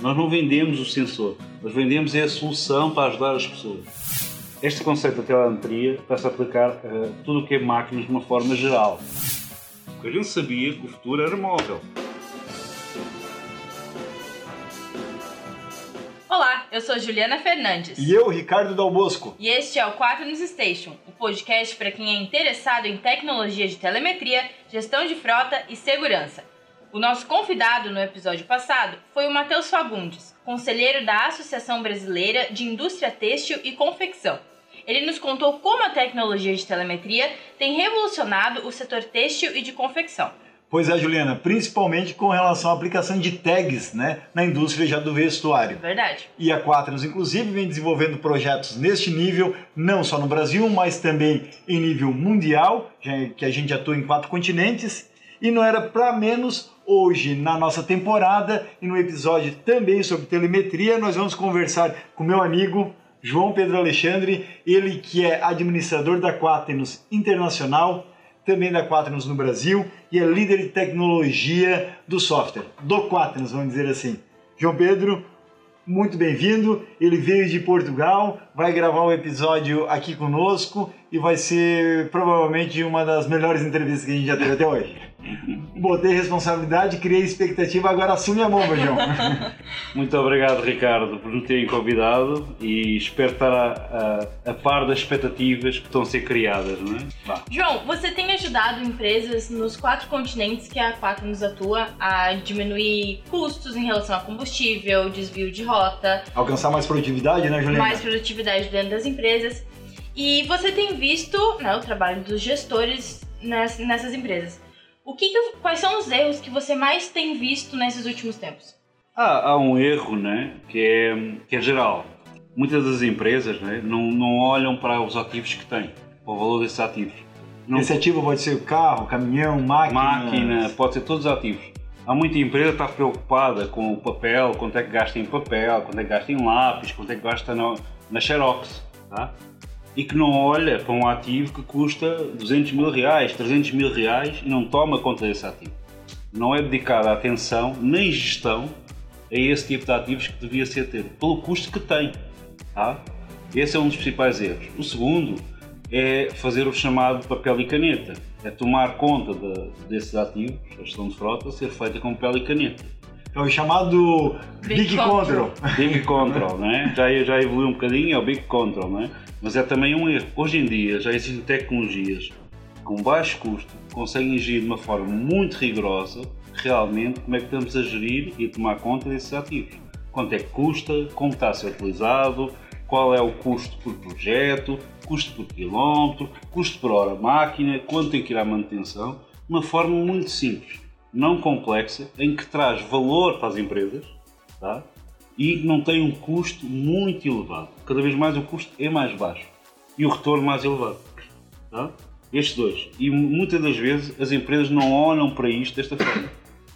Nós não vendemos o sensor, nós vendemos é a solução para ajudar as pessoas. Este conceito da telemetria a aplicar a tudo o que é máquinas de uma forma geral. Porque a gente sabia que o futuro era móvel. Olá, eu sou Juliana Fernandes. E eu, Ricardo Dal Bosco. E este é o 4 News Station, o podcast para quem é interessado em tecnologia de telemetria, gestão de frota e segurança. O nosso convidado no episódio passado foi o Matheus Fagundes, conselheiro da Associação Brasileira de Indústria Têxtil e Confecção. Ele nos contou como a tecnologia de telemetria tem revolucionado o setor têxtil e de confecção. Pois é, Juliana, principalmente com relação à aplicação de tags né, na indústria já do vestuário. Verdade. E a Quaternos, inclusive, vem desenvolvendo projetos neste nível, não só no Brasil, mas também em nível mundial, já que a gente atua em quatro continentes. E não era para menos hoje, na nossa temporada, e no episódio também sobre telemetria, nós vamos conversar com meu amigo João Pedro Alexandre, ele que é administrador da Quaternos Internacional, também da Quaternos no Brasil, e é líder de tecnologia do software, do Quaternos, vamos dizer assim. João Pedro, muito bem-vindo. Ele veio de Portugal, vai gravar o um episódio aqui conosco e vai ser provavelmente uma das melhores entrevistas que a gente já teve até hoje. Botei responsabilidade, criei expectativa, agora assume a mão, João. Muito obrigado, Ricardo, por me terem convidado e espero estar a, a, a, par das expectativas que estão a ser criadas, não é? Vá. João, você tem ajudado empresas nos quatro continentes que a Quatro nos atua a diminuir custos em relação a combustível, desvio de rota. Alcançar mais produtividade, né, Juliana? Mais produtividade dentro das empresas. E você tem visto né, o trabalho dos gestores nessas empresas. O que, que, quais são os erros que você mais tem visto nesses últimos tempos? Ah, há um erro, né, que é, que é geral. Muitas das empresas né, não, não olham para os ativos que têm, para o valor desses ativos. Não... Esse ativo pode ser carro, caminhão, máquina. Máquina, pode ser todos os ativos. Há muita empresa que está preocupada com o papel, quanto é que gasta em papel, quanto é que gasta em lápis, quanto é que gasta na, na Xerox. Tá? E que não olha para um ativo que custa 200 mil reais, 300 mil reais e não toma conta desse ativo. Não é dedicada atenção nem gestão a esse tipo de ativos que devia ser ter, pelo custo que tem. Tá? Esse é um dos principais erros. O segundo é fazer o chamado papel e caneta, é tomar conta de, desses ativos, a gestão de frota, ser feita com papel e caneta. É o chamado Big, Big Control. Big Control, né? já, já evoluiu um bocadinho, é o Big Control, né? Mas é também um erro. Hoje em dia já existem tecnologias com baixo custo que conseguem agir de uma forma muito rigorosa realmente como é que estamos a gerir e tomar conta desses ativos. Quanto é que custa, como está a ser utilizado, qual é o custo por projeto, custo por quilómetro, custo por hora máquina, quanto tem que ir à manutenção, de uma forma muito simples, não complexa, em que traz valor para as empresas, tá? E não tem um custo muito elevado. Cada vez mais o custo é mais baixo e o retorno mais elevado. Tá? Estes dois. E muitas das vezes as empresas não olham para isto desta forma.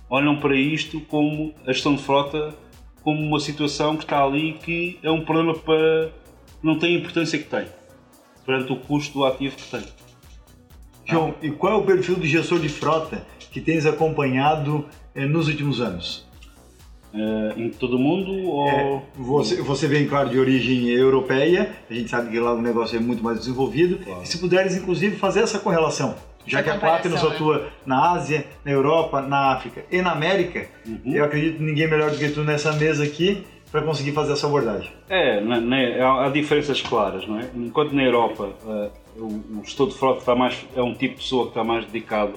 Olham para isto como a gestão de frota como uma situação que está ali que é um problema para. não tem a importância que tem perante o custo do ativo que tem. João, e qual é o perfil do gestor de frota que tens acompanhado eh, nos últimos anos? Uh, em todo o mundo? Ou... É, você, você vem, claro, de origem europeia, a gente sabe que lá o negócio é muito mais desenvolvido. Claro. E se puderes, inclusive, fazer essa correlação, já essa que a Platinum né? atua na Ásia, na Europa, na África e na América, uhum. eu acredito que ninguém melhor do que tu nessa mesa aqui para conseguir fazer essa abordagem. É, né, há diferenças claras, não é? Enquanto na Europa uh, o, o gestor de frota está mais, é um tipo de pessoa que está mais dedicado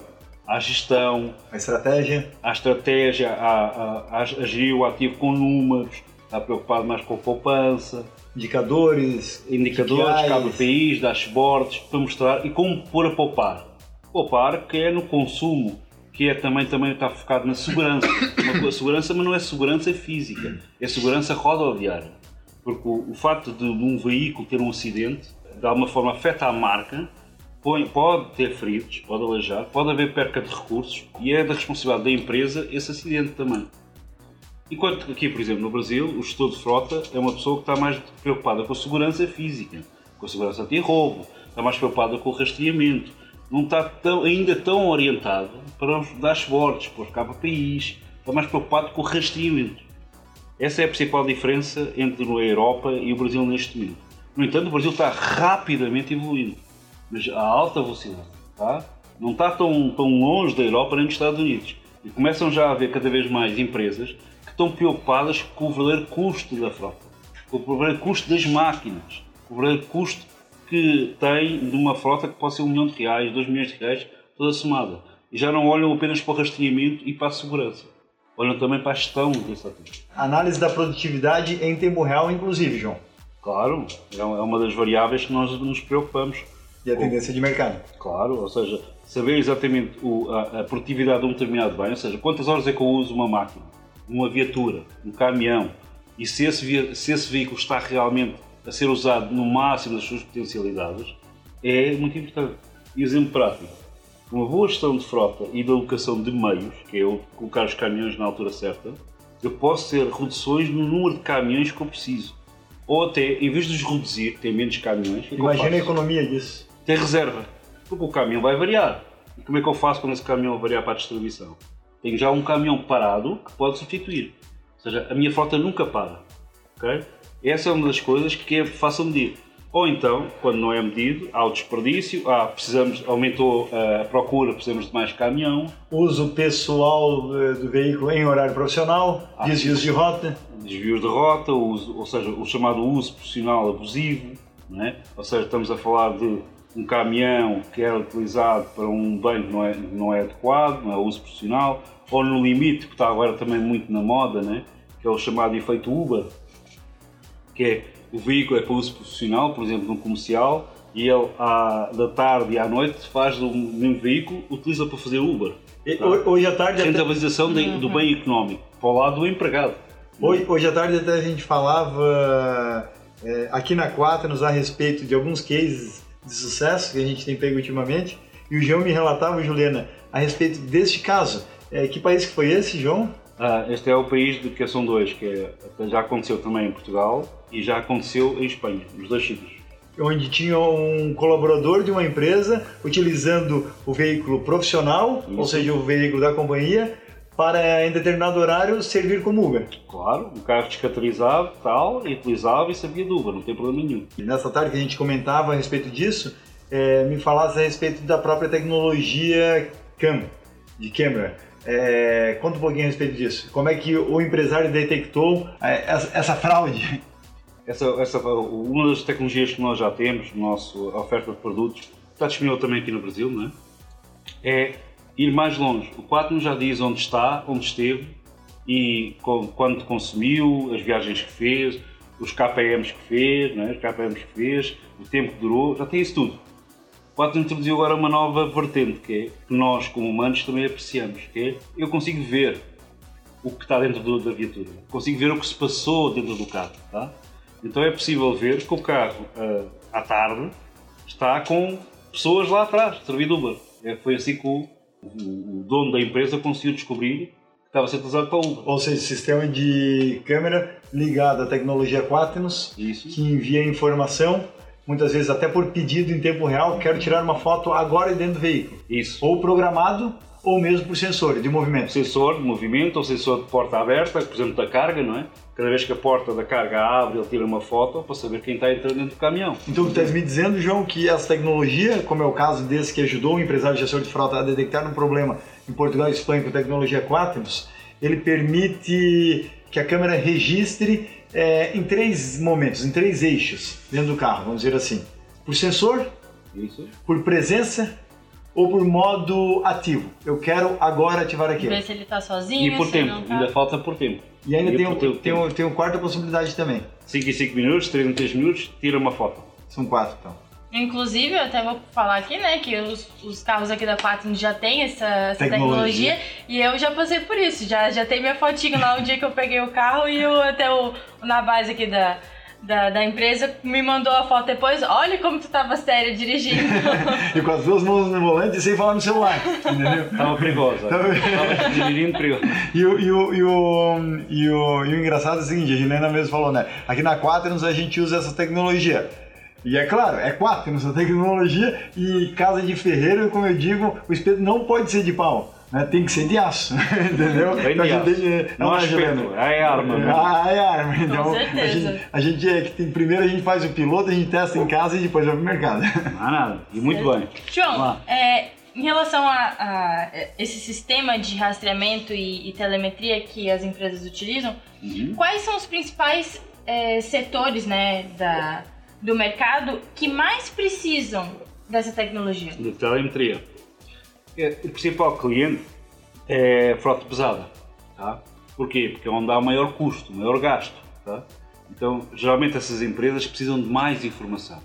à gestão, à estratégia, à estratégia, a, a, a gerir o ativo com números, está preocupado mais com a poupança, indicadores, indicadores, KPIs, dashboards, para mostrar e como pôr a poupar. Poupar que é no consumo, que é também, também está focado na segurança. Uma segurança, mas não é segurança física, é segurança rodoviária. Porque o, o facto de, de um veículo ter um acidente, de alguma forma afeta a marca, pode ter feridos, pode aleijar, pode haver perca de recursos e é da responsabilidade da empresa esse acidente também. Enquanto aqui, por exemplo, no Brasil, o gestor de frota é uma pessoa que está mais preocupada com a segurança física, com a segurança anti-roubo, está mais preocupada com o rastreamento, não está tão, ainda tão orientado para os dashboards, para os KPIs, está mais preocupado com o rastreamento. Essa é a principal diferença entre a Europa e o Brasil neste momento. No entanto, o Brasil está rapidamente evoluindo, a alta velocidade. Tá? Não está tão, tão longe da Europa nem dos Estados Unidos. E começam já a haver cada vez mais empresas que estão preocupadas com o verdadeiro custo da frota, com o verdadeiro custo das máquinas, com o verdadeiro custo que tem de uma frota que pode ser um milhão de reais, dois milhões de reais, toda somada. E já não olham apenas para o rastreamento e para a segurança. Olham também para a gestão desse ativo. Análise da produtividade em tempo real, inclusive, João. Claro, é, é uma das variáveis que nós nos preocupamos. E a tendência de mercado. Claro, ou seja, saber exatamente o, a, a, produtividade de um determinado bem, ou seja, quantas horas é que eu uso uma máquina, uma viatura, um caminhão, e se esse, se esse veículo está realmente a ser usado no máximo das suas potencialidades, é muito importante. E exemplo prático, uma boa gestão de frota e da alocação de meios, que é o colocar os caminhões na altura certa, eu posso ter reduções no número de caminhões que eu preciso. Ou até, em vez de os reduzir, ter menos caminhões. Imagina a economia disso. Ter reserva. Porque o caminhão vai variar. E como é que eu faço quando esse caminhão variar para a distribuição? Tenho já um caminhão parado que pode substituir. Ou seja, a minha frota nunca para. Okay? Essa é uma das coisas que é fácil medir. Ou então, quando não é medido, há o desperdício, há, precisamos, aumentou a procura, precisamos de mais caminhão. Uso pessoal do veículo em horário profissional, há desvios de rota. Desvios de rota, uso, ou seja, o chamado uso profissional abusivo. É? Ou seja, estamos a falar de um caminhão que era utilizado para um bem que não é, não é adequado, não é uso profissional, ou no limite, que está agora também muito na moda, né? que é o chamado efeito Uber, que é o veículo é para uso profissional, por exemplo, num comercial, e ele à, da tarde e à noite faz do mesmo veículo, utiliza para fazer Uber. Tá? Hoje à tarde. Rentabilização até... do bem económico, para o lado do empregado. Hoje, hoje à tarde até a gente falava é, aqui na Quaternos a respeito de alguns cases de sucesso que a gente tem pego ultimamente, e o João me relatava, Juliana, a respeito deste caso. É, que país que foi esse, João? Ah, este é o país de são dois, que é, já aconteceu também em Portugal e já aconteceu em Espanha, nos dois sítios. Onde tinha um colaborador de uma empresa utilizando o veículo profissional, Isso. ou seja, o veículo da companhia, para em determinado horário servir como Uber. Claro, um carro descaracterizado, tal, e utilizava e servia de Uber, não tem problema nenhum. E nessa tarde que a gente comentava a respeito disso, é, me falasse a respeito da própria tecnologia CAM, de câmera. É, conta um pouquinho a respeito disso. Como é que o empresário detectou é, essa, essa fraude? Essa, essa, uma das tecnologias que nós já temos, nossa oferta de produtos, está disponível também aqui no Brasil, não é? é ir mais longe. O Quatno já diz onde está, onde esteve e quando consumiu, as viagens que fez, os KPMs que fez, é? os KPMs que fez, o tempo que durou, já tem isso tudo. O Quatno introduziu agora uma nova vertente que é que nós, como humanos, também apreciamos, que é eu consigo ver o que está dentro do, da viatura, consigo ver o que se passou dentro do carro, tá? Então é possível ver que o carro, uh, à tarde, está com pessoas lá atrás, servido Uber. É, foi assim que o, o, dono da empresa conseguiu descobrir que estava ser utilizado para Uber. Ou seja, sistema de câmera ligado à tecnologia Quaternos, Isso. que envia informação, muitas vezes até por pedido em tempo real, quero tirar uma foto agora dentro do veículo. Isso. Ou programado ou mesmo por sensor de movimento. Sensor de movimento ou sensor de porta aberta, por exemplo, da carga, não é? Cada vez que a porta da carga abre, ele tira uma foto para saber quem está entrando dentro do caminhão. Então, tu estás me dizendo, João, que essa tecnologia, como é o caso desse que ajudou o empresário gestor de frota a detectar um problema em Portugal e Espanha com tecnologia Quaternos, ele permite que a câmera registre é, em três momentos, em três eixos dentro do carro, vamos dizer assim. Por sensor, Isso. por presença ou por modo ativo. Eu quero agora ativar aqui. Ver se ele está sozinho. E por tempo, tá... ainda falta por tempo. E ainda e tem, um, tem, tem, um, tem uma quarta possibilidade também. 5 em 5 minutos, 3 em 3 minutos, tira uma foto. São quatro então. Inclusive, eu até vou falar aqui, né, que os, os carros aqui da Quattro já tem essa, essa tecnologia. tecnologia. e eu já passei por isso. Já, já tem minha fotinha lá o dia que eu peguei o carro e eu, até o, na base aqui da, da, da, empresa me mandou a foto depois. Olha como tu tava séria dirigindo. e com as duas mãos no volante e sem falar no celular. Entendeu? Tava perigosa. Tava, tava dirigindo perigoso. E o, e, o, e, o, e, o, e o engraçado é o seguinte: a Juliana mesmo falou, né? Aqui na Quaternos a gente usa essa tecnologia. E é claro, é Quaternos a tecnologia e casa de ferreiro, como eu digo, o espeto não pode ser de pau. Né, tem que ser de aço, entendeu? Bem Então de a aço. gente- né, Não é, espeto, é arma. né? Ah, é arma. Então, a certeza. gente, a gente é que tem, primeiro a gente faz o piloto, a gente testa em casa e depois vai pro mercado. Não há nada. E muito bem. João, é, em relação a, a esse sistema de rastreamento e, e telemetria que as empresas utilizam, Uhum. quais são os principais é, setores né, da, do mercado que mais precisam dessa tecnologia? de telemetria. É, O principal cliente é frota pesada. Tá? Porquê? Porque é onde há maior custo, maior gasto. Tá? Então, geralmente essas empresas precisam de mais informação.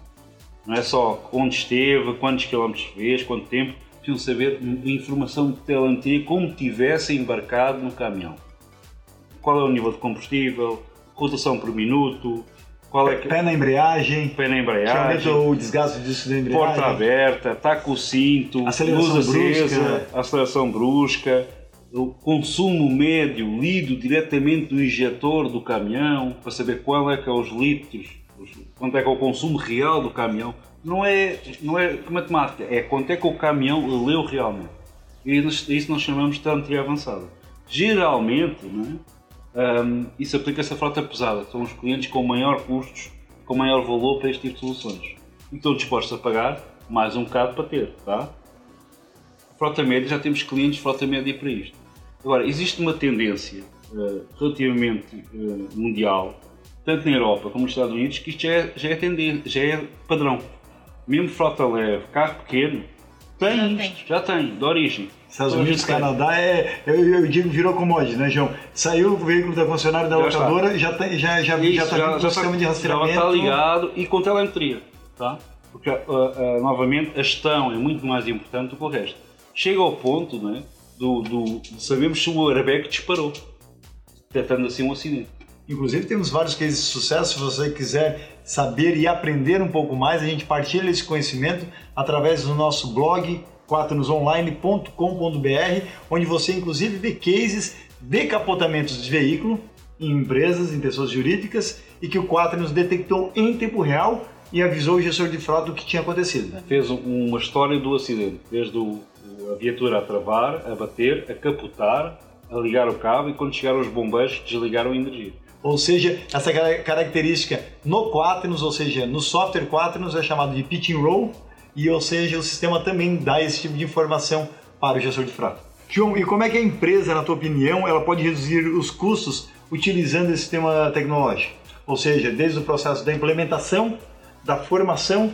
Não é só onde esteve, quantos quilómetros fez, quanto tempo. Precisam saber informação de telemetria como tivesse embarcado no caminhão. Qual é o nível de combustível, rotação por minuto, qual é que Pé na embreagem, pé na que embreagem, aumenta o desgaste disso da embreagem. porta aberta, está com o cinto, Aceleração luz acesa, brusca. aceleração brusca, o consumo médio lido diretamente do injetor do caminhão para saber qual é que é os litros, os- quanto é que é o consumo real do caminhão. Não é, não é matemática, é quanto é que o caminhão leu realmente. E isso nós chamamos de telemetria avançada. Geralmente, não é? Hum, isso aplica-se à frota pesada, são os clientes com maior custos, com maior valor para este tipo de soluções. E estão dispostos a pagar mais um bocado para ter, tá? Frota média, já temos clientes de frota média para isto. Agora, existe uma tendência eh, relativamente eh, mundial, tanto na Europa como nos Estados Unidos, que isto já é, já é tendência, já é padrão. Mesmo frota leve, carro pequeno, tem Já isto, tem. já tem, de origem. Estados Unidos. Canadá, é, eu, eu digo virou commodity, né, João? Saiu o veículo da concessionária da Já locadora, já está já, já, Isso, já tá o sistema de rastreamento. Já está ligado e com telemetria, tá? Porque, ah, ah, novamente, a gestão é muito mais importante do que o resto. Chega ao ponto, né, do, do, de sabermos se o airbag disparou, detectando assim um acidente. Inclusive temos vários cases de sucesso, se você quiser saber e aprender um pouco mais, a gente partilha esse conhecimento através do nosso blog quaternosonline.com.br, onde você inclusive vê cases de capotamentos de veículo em empresas, em pessoas jurídicas, e que o Quaternos detectou em tempo real e avisou o gestor de frota do que tinha acontecido. Fez um- uma história do acidente, desde o, a viatura a travar, a bater, a capotar, a ligar o cabo e quando chegaram os bombeiros desligaram a energia. Ou seja, essa cara- característica no Quaternos, ou seja, no software Quaternos é chamado de pitch and roll, e ou seja, o sistema também dá esse tipo de informação para o gestor de frota. João, e como é que a empresa, na tua opinião, ela pode reduzir os custos utilizando esse sistema tecnológico? Ou seja, desde o processo da implementação, da formação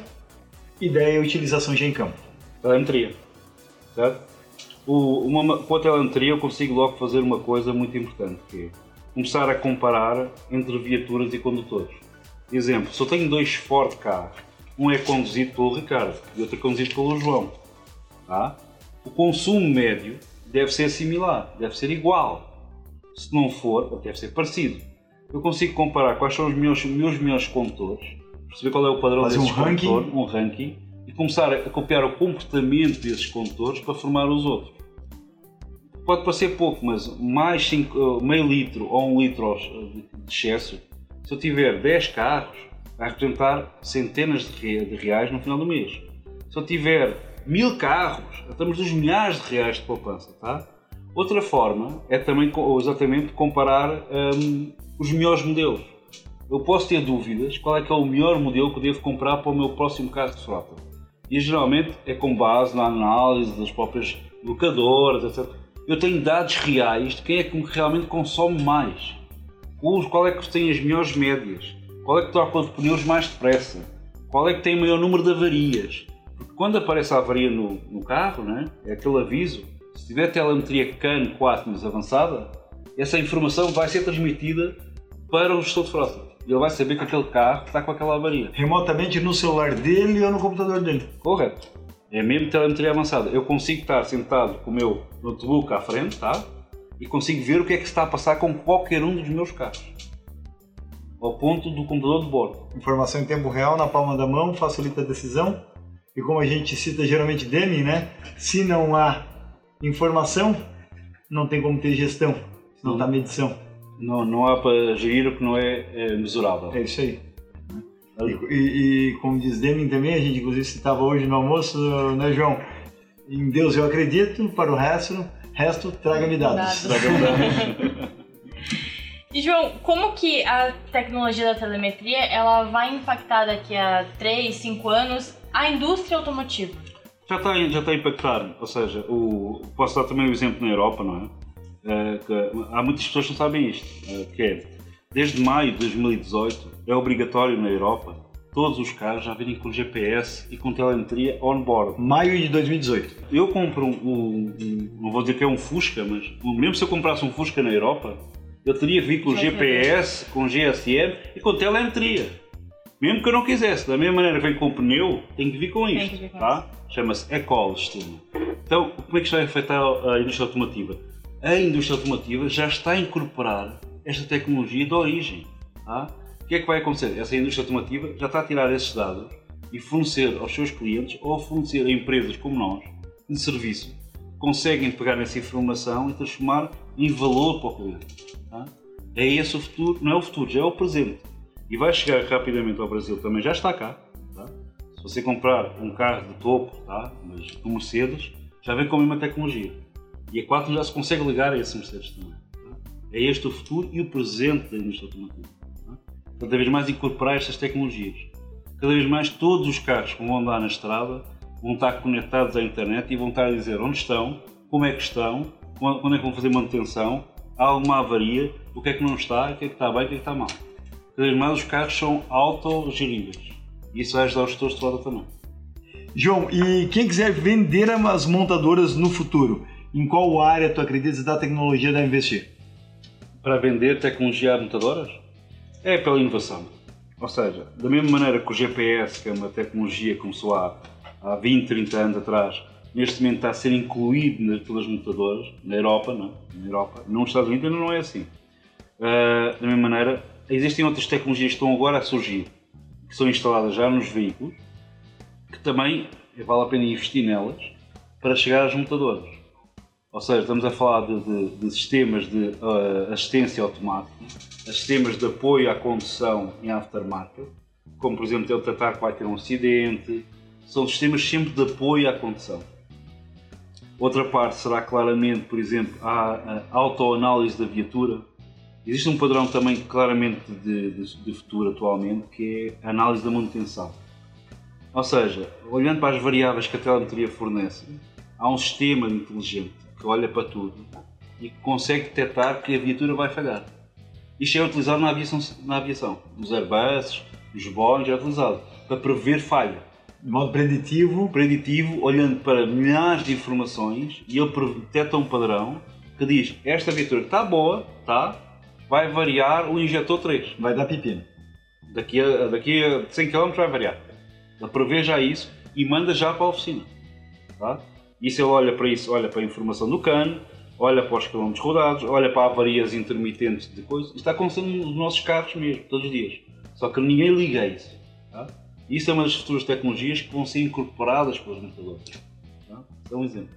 e da utilização já em campo. telemetria. Certo? O, uma, com a telemetria eu consigo logo fazer uma coisa muito importante, que é começar a comparar entre viaturas e condutores. Exemplo, se eu tenho dois Ford carros, um é conduzido pelo Ricardo e outro é conduzido pelo João, tá? o consumo médio deve ser similar, deve ser igual. Se não for, deve ser parecido. Eu consigo comparar quais são os meus, meus melhores condutores, perceber qual é o padrão um desses ranking. condutores, um ranking, e começar a copiar o comportamento desses condutores para formar os outros. Pode parecer pouco, mas mais cinco- meio litro ou um litro de excesso, se eu tiver 10 carros, vai representar centenas de re- de reais no final do mês. Se eu tiver mil carros, estamos nos milhares de reais de poupança, tá? Outra forma é também co- exatamente comparar hum, os melhores modelos. Eu posso ter dúvidas qual é que é o melhor modelo que eu devo comprar para o meu próximo carro de frota. E geralmente é com base na análise das próprias locadoras, etc. Eu tenho dados reais de quem é que realmente consome mais. Qual é que tem as melhores médias? Qual é que troca os pneus mais depressa? Qual é que tem o maior número de avarias? Porque quando aparece a avaria no, no carro, né, é aquele aviso, se tiver telemetria CAN 4 mais avançada, essa informação vai ser transmitida para o gestor de frota. E ele vai saber que aquele carro está com aquela avaria. Remotamente no celular dele ou no computador dele. Correto. É mesmo telemetria avançada. Eu consigo estar sentado com o meu notebook à frente, tá? E consigo ver o que é que está a passar com qualquer um dos meus carros. Ao ponto do computador de bordo. Informação em tempo real na palma da mão facilita a decisão. E como a gente cita geralmente Deming, né? Se não há informação, não tem como ter gestão. Se não dá medição. Não, não há para gerir o que não é, é mesurável. É isso aí. E, e- e como diz Deming também, a gente inclusive citava hoje no almoço, né, João? Em Deus eu acredito, para o resto, resto traga-me dados. Dados. E João, como que a tecnologia da telemetria ela vai impactar daqui a 3, 5 anos a indústria automotiva? Já está, já está a impactar, ou seja, o, posso dar também um exemplo na Europa, não é? Eh, que há muitas pessoas que não sabem isto, eh, que é, desde maio de 2018 é obrigatório na Europa todos os carros já virem com GPS e com telemetria on-board. Maio de 2018. Eu compro um, um- um- não vou dizer que é um Fusca, mas mesmo se eu comprasse um Fusca na Europa, eu teria que vir com GPS, com GSM e com telemetria. Mesmo que eu não quisesse, da mesma maneira que vem com pneu, tem que vir com isto. que vir com tá? Chama-se Ecol sistema. Então, como é que isto vai afetar a indústria automotiva? A indústria automotiva já está a incorporar esta tecnologia de origem. Tá? O que é que vai acontecer? Essa indústria automotiva já está a tirar esses dados e fornecer aos seus clientes ou fornecer a empresas como nós, de serviço, conseguem pegar essa informação e transformar em valor para o cliente. tá? É esse o futuro, não é o futuro, já é o presente. E vai chegar rapidamente ao Brasil, também já está cá. tá? Se você comprar um carro de topo, tá? mas do Mercedes, já vem com a mesma tecnologia. E a 4 já se consegue ligar a esse Mercedes também. tá? É este o futuro e o presente da indústria automotiva. tá? Cada vez mais incorporar estas tecnologias. Cada vez mais todos os carros que vão andar na estrada vão estar conectados à internet e vão estar a dizer onde estão, como é que estão, quando é que vão fazer manutenção, há alguma avaria, o que é que não está, o que é que está bem, o que é que está mal. Cada vez mais os carros são autogeríveis. E isso vai ajudar os gestores de roda também. João, e quem quiser vender as montadoras no futuro, em qual área tu acreditas da tecnologia deve investir? para vender tecnologia a montadoras é pela inovação. Ou seja, da mesma maneira que o GPS, que é uma tecnologia que começou há, há 20, 30 anos atrás, neste momento está a ser incluído nas- pelas montadoras, na Europa, não, é? na Europa, nos Estados Unidos ainda não é assim. Ah, da mesma maneira, existem outras tecnologias que estão agora a surgir, que são instaladas já nos veículos, que também vale a pena investir nelas para chegar às montadoras. Ou seja, estamos a falar de, de- de sistemas de ah, assistência automática, sistemas de apoio à condução em aftermarket, como por exemplo ele tratar que vai ter um acidente, são sistemas sempre de apoio à condução. Outra parte será claramente, por exemplo, a, autoanálise da viatura. Existe um padrão também claramente de, de, de futuro atualmente, que é a análise da manutenção. Ou seja, olhando para as variáveis que a telemetria fornece, há um sistema inteligente que olha para tudo e que consegue detectar que a viatura vai falhar. Isto é utilizado na aviação, na aviação. nos Airbus, nos Boeing, é utilizado para prever falha. De modo preditivo, Preditivo, olhando para milhares de informações e ele detecta um padrão que diz esta viatura está boa, tá, vai variar o injetor 3. vai dar pepino. Daqui a, daqui a 100 km vai variar. Ele prevê já isso e manda já para a oficina. Tá? Isso ele olha para isso, olha para a informação do cano, olha para os quilómetros rodados, olha para avarias intermitentes de coisas. Isto está acontecendo nos nossos carros mesmo, todos os dias. Só que ninguém liga a isso. Tá? Isso é uma das futuras tecnologias que vão ser incorporadas pelos montadores. Tá? É um exemplo.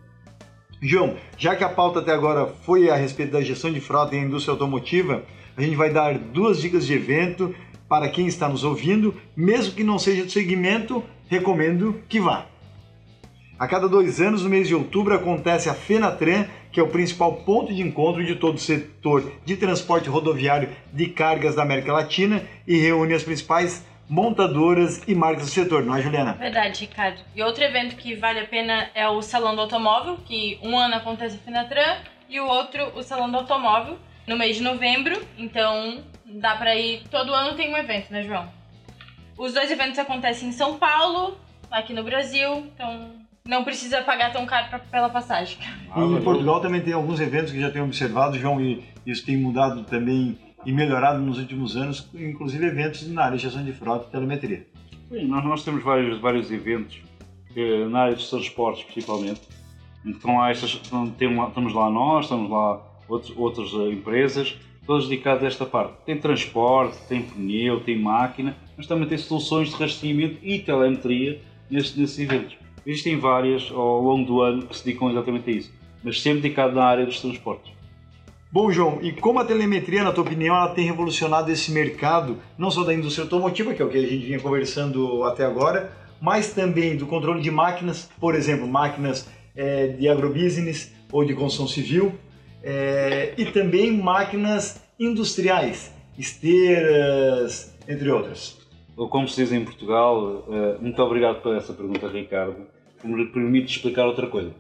João, já que a pauta até agora foi a respeito da gestão de frota em indústria automotiva, a gente vai dar duas dicas de evento para quem está nos ouvindo, mesmo que não seja do segmento, recomendo que vá. A cada dois anos, no mês de outubro, acontece a Fenatran, que é o principal ponto de encontro de todo o setor de transporte rodoviário de cargas da América Latina e reúne as principais montadoras e marcas do setor, não é, Juliana? Verdade, Ricardo. E outro evento que vale a pena é o Salão do Automóvel, que um ano acontece a Finatran e o outro o Salão do Automóvel, no mês de novembro. Então dá pra ir. Todo ano tem um evento, né, João? Os dois eventos acontecem em São Paulo, aqui no Brasil, então não precisa pagar tão caro pra- pela passagem. Ah, E em Portugal também tem alguns eventos que já tenho observado, João, e isso tem mudado também e melhorado nos últimos anos, inclusive eventos na área de gestão de frota e telemetria. Sim, nós, nós temos vários, vários eventos eh, na área dos transportes, principalmente. Então, lá estas, então, tem estamos lá nós, estamos lá outros, outras eh, empresas, todas dedicadas a esta parte. Tem transporte, tem pneu, tem máquina, mas também tem soluções de rastreamento e telemetria nesses, nesses eventos. Existem várias ao longo do ano que se dedicam exatamente a isso, mas sempre dedicado na área dos transportes. Bom, João, e como a telemetria, na tua opinião, ela tem revolucionado esse mercado, não só da indústria automotiva, que é o que a gente vinha conversando até agora, mas também do controle de máquinas, por exemplo, máquinas é, de agrobusiness ou de construção civil, é, e também máquinas industriais, esteiras, entre outras. Como se diz em Portugal, eh, muito obrigado por essa pergunta, Ricardo, que me permite explicar outra coisa.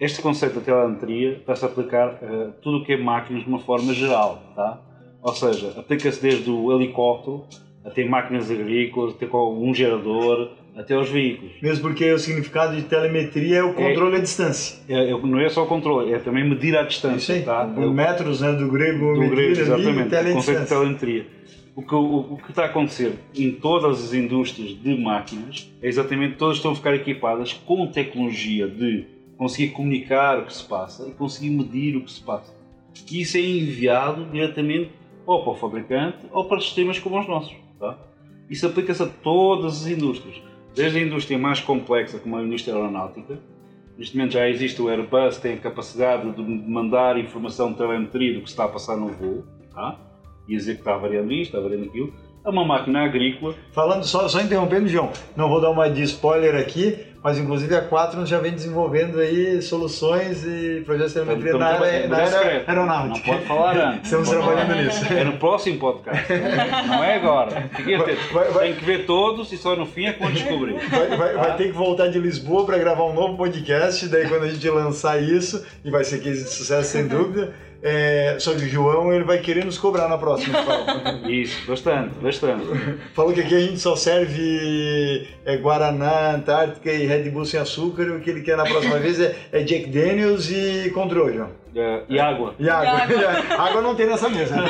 Este conceito da telemetria está-se a aplicar a tudo o que é máquinas de uma forma geral, tá? Ou seja, aplica-se desde o helicóptero até máquinas agrícolas, até um gerador, até os veículos. Mesmo porque o significado de telemetria é o controle é, à distância. É, é, não é só o controle, é também medir a distância. Isso tá? Metros né, do grego, do grego exatamente, o conceito de telemetria. O que, o, o que está a acontecer em todas as indústrias de máquinas é exatamente todas estão a ficar equipadas com tecnologia de conseguir comunicar o que se passa e conseguir medir o que se passa. E isso é enviado diretamente ou para o fabricante ou para sistemas como os nossos. Tá? Isso aplica-se a todas as indústrias desde a indústria mais complexa, como a indústria aeronáutica, neste momento já existe o Airbus, tem a capacidade de mandar informação de telemetria do que está a passar no voo, tá? e dizer que está variando isto, está variando aquilo. É uma máquina agrícola. Falando, só, só interrompendo, João, não vou dar uma de spoiler aqui, mas inclusive a Quatro já vem desenvolvendo aí soluções e projetos de telemetria na, área, na área aeronáutica. Não pode falar antes. Estamos trabalhando falar. nisso. É no próximo podcast. Não é agora. Vai, vai, Tem que ver todos e só no fim é quando descobrir. Vai, vai, vai, ter que voltar de Lisboa para gravar um novo podcast, daí quando a gente lançar isso, e vai ser case de sucesso sem dúvida. É, só que o João ele vai querer nos cobrar na próxima. Isso, bastante, bastante. Falou que aqui a gente só serve é, Guaraná, Antártica e Red Bull sem açúcar. E o que ele quer na próxima vez é, é Jack Daniels e controle, João. É, e água. E água. E água. água não tem nessa mesa. Né?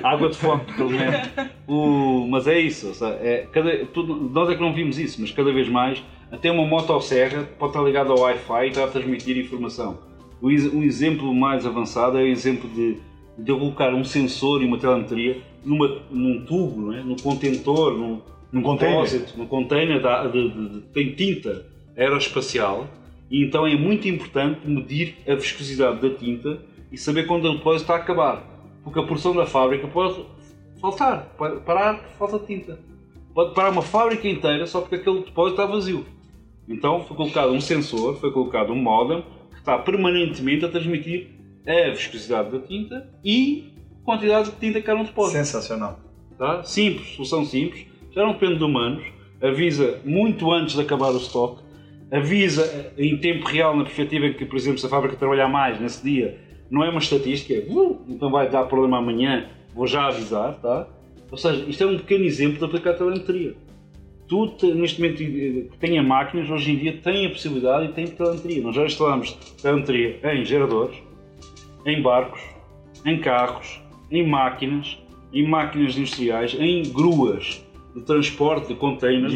água de fonte, pelo menos. O, mas é isso. É, cada, tudo, nós é que não vimos isso, mas cada vez mais, até uma motosserra pode estar ligada ao Wi-Fi e está a transmitir informação. O, um exemplo mais avançado é o exemplo de, de eu colocar um sensor e uma telemetria numa, num tubo, é? num contentor, num, num depósito, num container de, de, de, tem tinta aeroespacial e então é muito importante medir a viscosidade da tinta e saber quando o depósito está a acabar. Porque a porção da fábrica pode faltar, parar por falta de tinta. Pode parar uma fábrica inteira só porque aquele depósito está vazio. Então foi colocado um sensor, foi colocado um modem está permanentemente a transmitir a viscosidade da tinta e a quantidade de tinta que há no depósito. Sensacional. Tá? Simples, solução simples, já não depende de humanos, avisa muito antes de acabar o estoque, avisa em tempo real, na perspectiva em que, por exemplo, se a fábrica trabalhar mais nesse dia, não é uma estatística, é, uh, então vai dar problema amanhã, vou já avisar, tá? Ou seja, isto é um pequeno exemplo de aplicar telemetria. Tudo, neste momento, que tenha máquinas, hoje em dia tem a possibilidade e tem telemetria. Nós já instalamos telemetria em geradores, em barcos, em carros, em máquinas, em máquinas industriais, em gruas de transporte de containers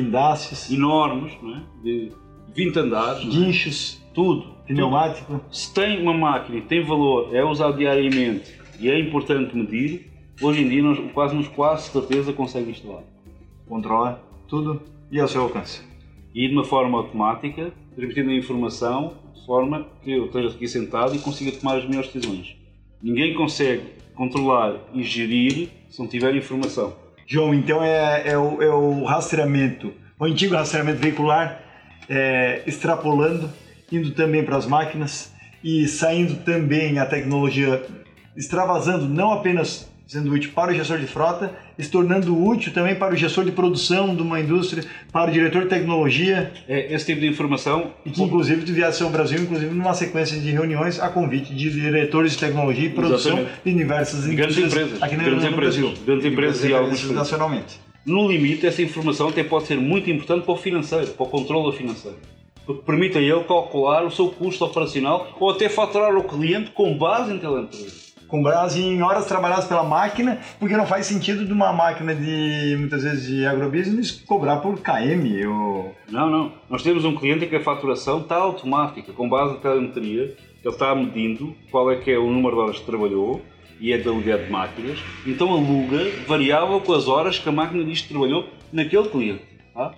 enormes, é? de 20 andares, guinchos, tudo, pneumático. Tudo. Se tem uma máquina e tem valor, é usado diariamente e é importante medir, hoje em dia nós quase nos quase certeza consegue instalar. Controla tudo e ao seu alcance. E de uma forma automática, transmitindo a informação de forma que eu esteja aqui sentado e consiga tomar as melhores decisões. Ninguém consegue controlar e gerir se não tiver informação. João, então é, é, o, é o rastreamento, o antigo rastreamento veicular é, extrapolando, indo também para as máquinas e saindo também a tecnologia, extravasando não apenas sendo útil para o gestor de frota, se tornando útil também para o gestor de produção de uma indústria, para o diretor de tecnologia. É, esse tipo de informação. E que inclusive tu viesse ao Brasil, inclusive numa sequência de reuniões a convite de diretores de tecnologia e produção Exatamente. de diversas grandes empresas aqui no, grandes no empresas, Brasil. Grandes empresas e, algumas nacionalmente. No limite, essa informação até pode ser muito importante para o financeiro, para o controle financeiro. Porque permite a ele calcular o seu custo operacional ou até faturar o cliente com base em telemetria com base em horas trabalhadas pela máquina, porque não faz sentido de uma máquina de, muitas vezes, de agrobusiness cobrar por KM ou... Não, não. Nós temos um cliente que a faturação está automática, com base em telemetria, ele está medindo qual é que é o número de horas que trabalhou e é da unidade de máquinas, então aluga variável com as horas que a máquina diz que trabalhou naquele cliente. Tá?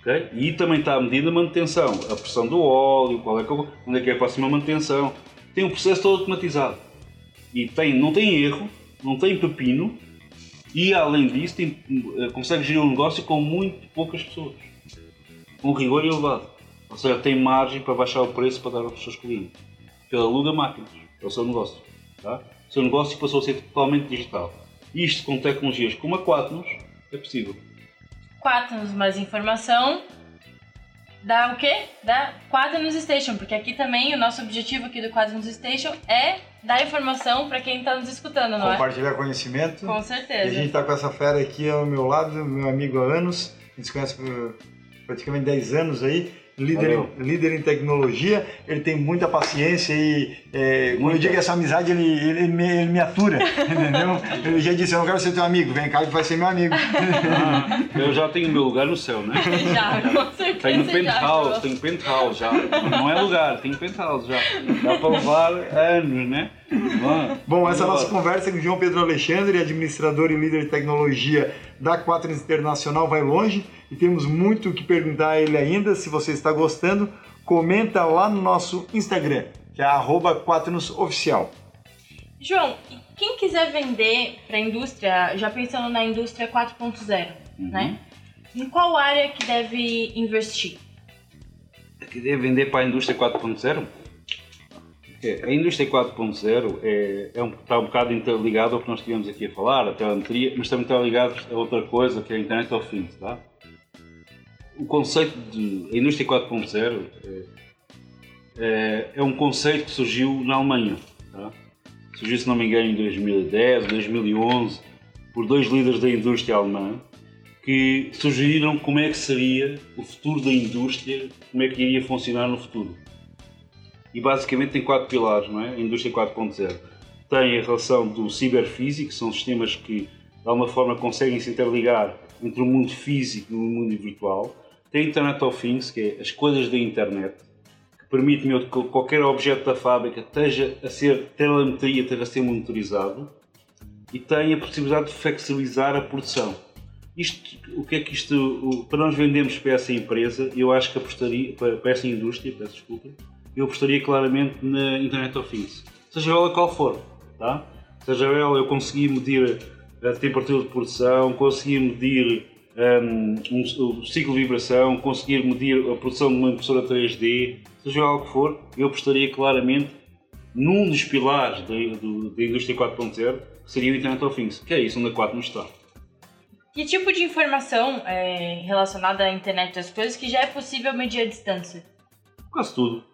Okay? E também está a medir a manutenção, a pressão do óleo, qual é que, onde é que é a próxima manutenção. Tem o processo todo automatizado e tem, não tem erro, não tem pepino e além disso tem, eh, consegue gerir um negócio com muito poucas pessoas, com rigor elevado. Ou seja, tem margem para baixar o preço para dar aos seus clientes. Ele aluga máquinas, é o seu negócio. Tá? O seu negócio passou a ser totalmente digital. Isto com tecnologias como a Quatnos é possível. Quatnos, mais informação dá o quê? Dá Quadrinhos Station, porque aqui também o nosso objetivo aqui do Quadrinhos Station é dar informação para quem está nos escutando, não Compartilhar é? conhecimento. Com certeza. E a gente está com essa fera aqui ao meu lado, meu amigo há anos, a gente se conhece por praticamente 10 anos aí líder, em, líder em tecnologia, ele tem muita paciência e é, quando eu digo essa amizade, ele, ele, ele, me, ele me atura, entendeu? Ele já disse, eu não quero ser teu amigo, vem cá e vai ser meu amigo. Ah, eu já tenho meu lugar no céu, né? Já, com certeza. Tenho penthouse, já, tenho penthouse já. Não é lugar, tenho penthouse já. Dá para levar anos, né? Bom, essa é a nossa conversa com o João Pedro Alexandre, administrador e líder de tecnologia da Quatro Internacional vai longe e temos muito o que perguntar a ele ainda. Se você está gostando, comenta lá no nosso Instagram, que é @quaternosoficial. João, quem quiser vender para a indústria, já pensando na indústria 4.0, uhum. né? Em qual área que deve investir? Que deve vender para a indústria 4.0? A indústria 4.0 é, é um, está um bocado interligado ao que nós estivemos aqui a falar, a telemetria, mas também está ligado a outra coisa que é a Internet of Things. Tá? O conceito de indústria 4.0 é, é, é, um conceito que surgiu na Alemanha. Tá? Surgiu, se não me engano, em 2010, 2011, por dois líderes da indústria alemã que sugeriram como é que seria o futuro da indústria, como é que iria funcionar no futuro e basicamente tem quatro pilares, não é? A indústria 4.0. Tem a relação do ciberfísico, são sistemas que de alguma forma conseguem se interligar entre o mundo físico e o mundo virtual. Tem a Internet of Things, que é as coisas da internet, que permite que qualquer objeto da fábrica esteja a ser telemetria, esteja a ser monitorizado. E tem a possibilidade de flexibilizar a produção. Isto, o que é que isto, para nós vendermos para essa empresa, eu acho que apostaria, para essa indústria, peço desculpa, eu apostaria claramente na Internet of Things. Seja ela qual for, tá? Seja ela eu conseguir medir a temperatura de produção, conseguir medir um, um, o ciclo de vibração, conseguir medir a produção de uma impressora 3D, seja ela o que for, eu apostaria claramente num dos pilares da, da indústria 4.0, que seria o Internet of Things, que é isso onde a 4 não está. Que tipo de informação é, relacionada à internet das coisas que já é possível medir a distância? Quase tudo.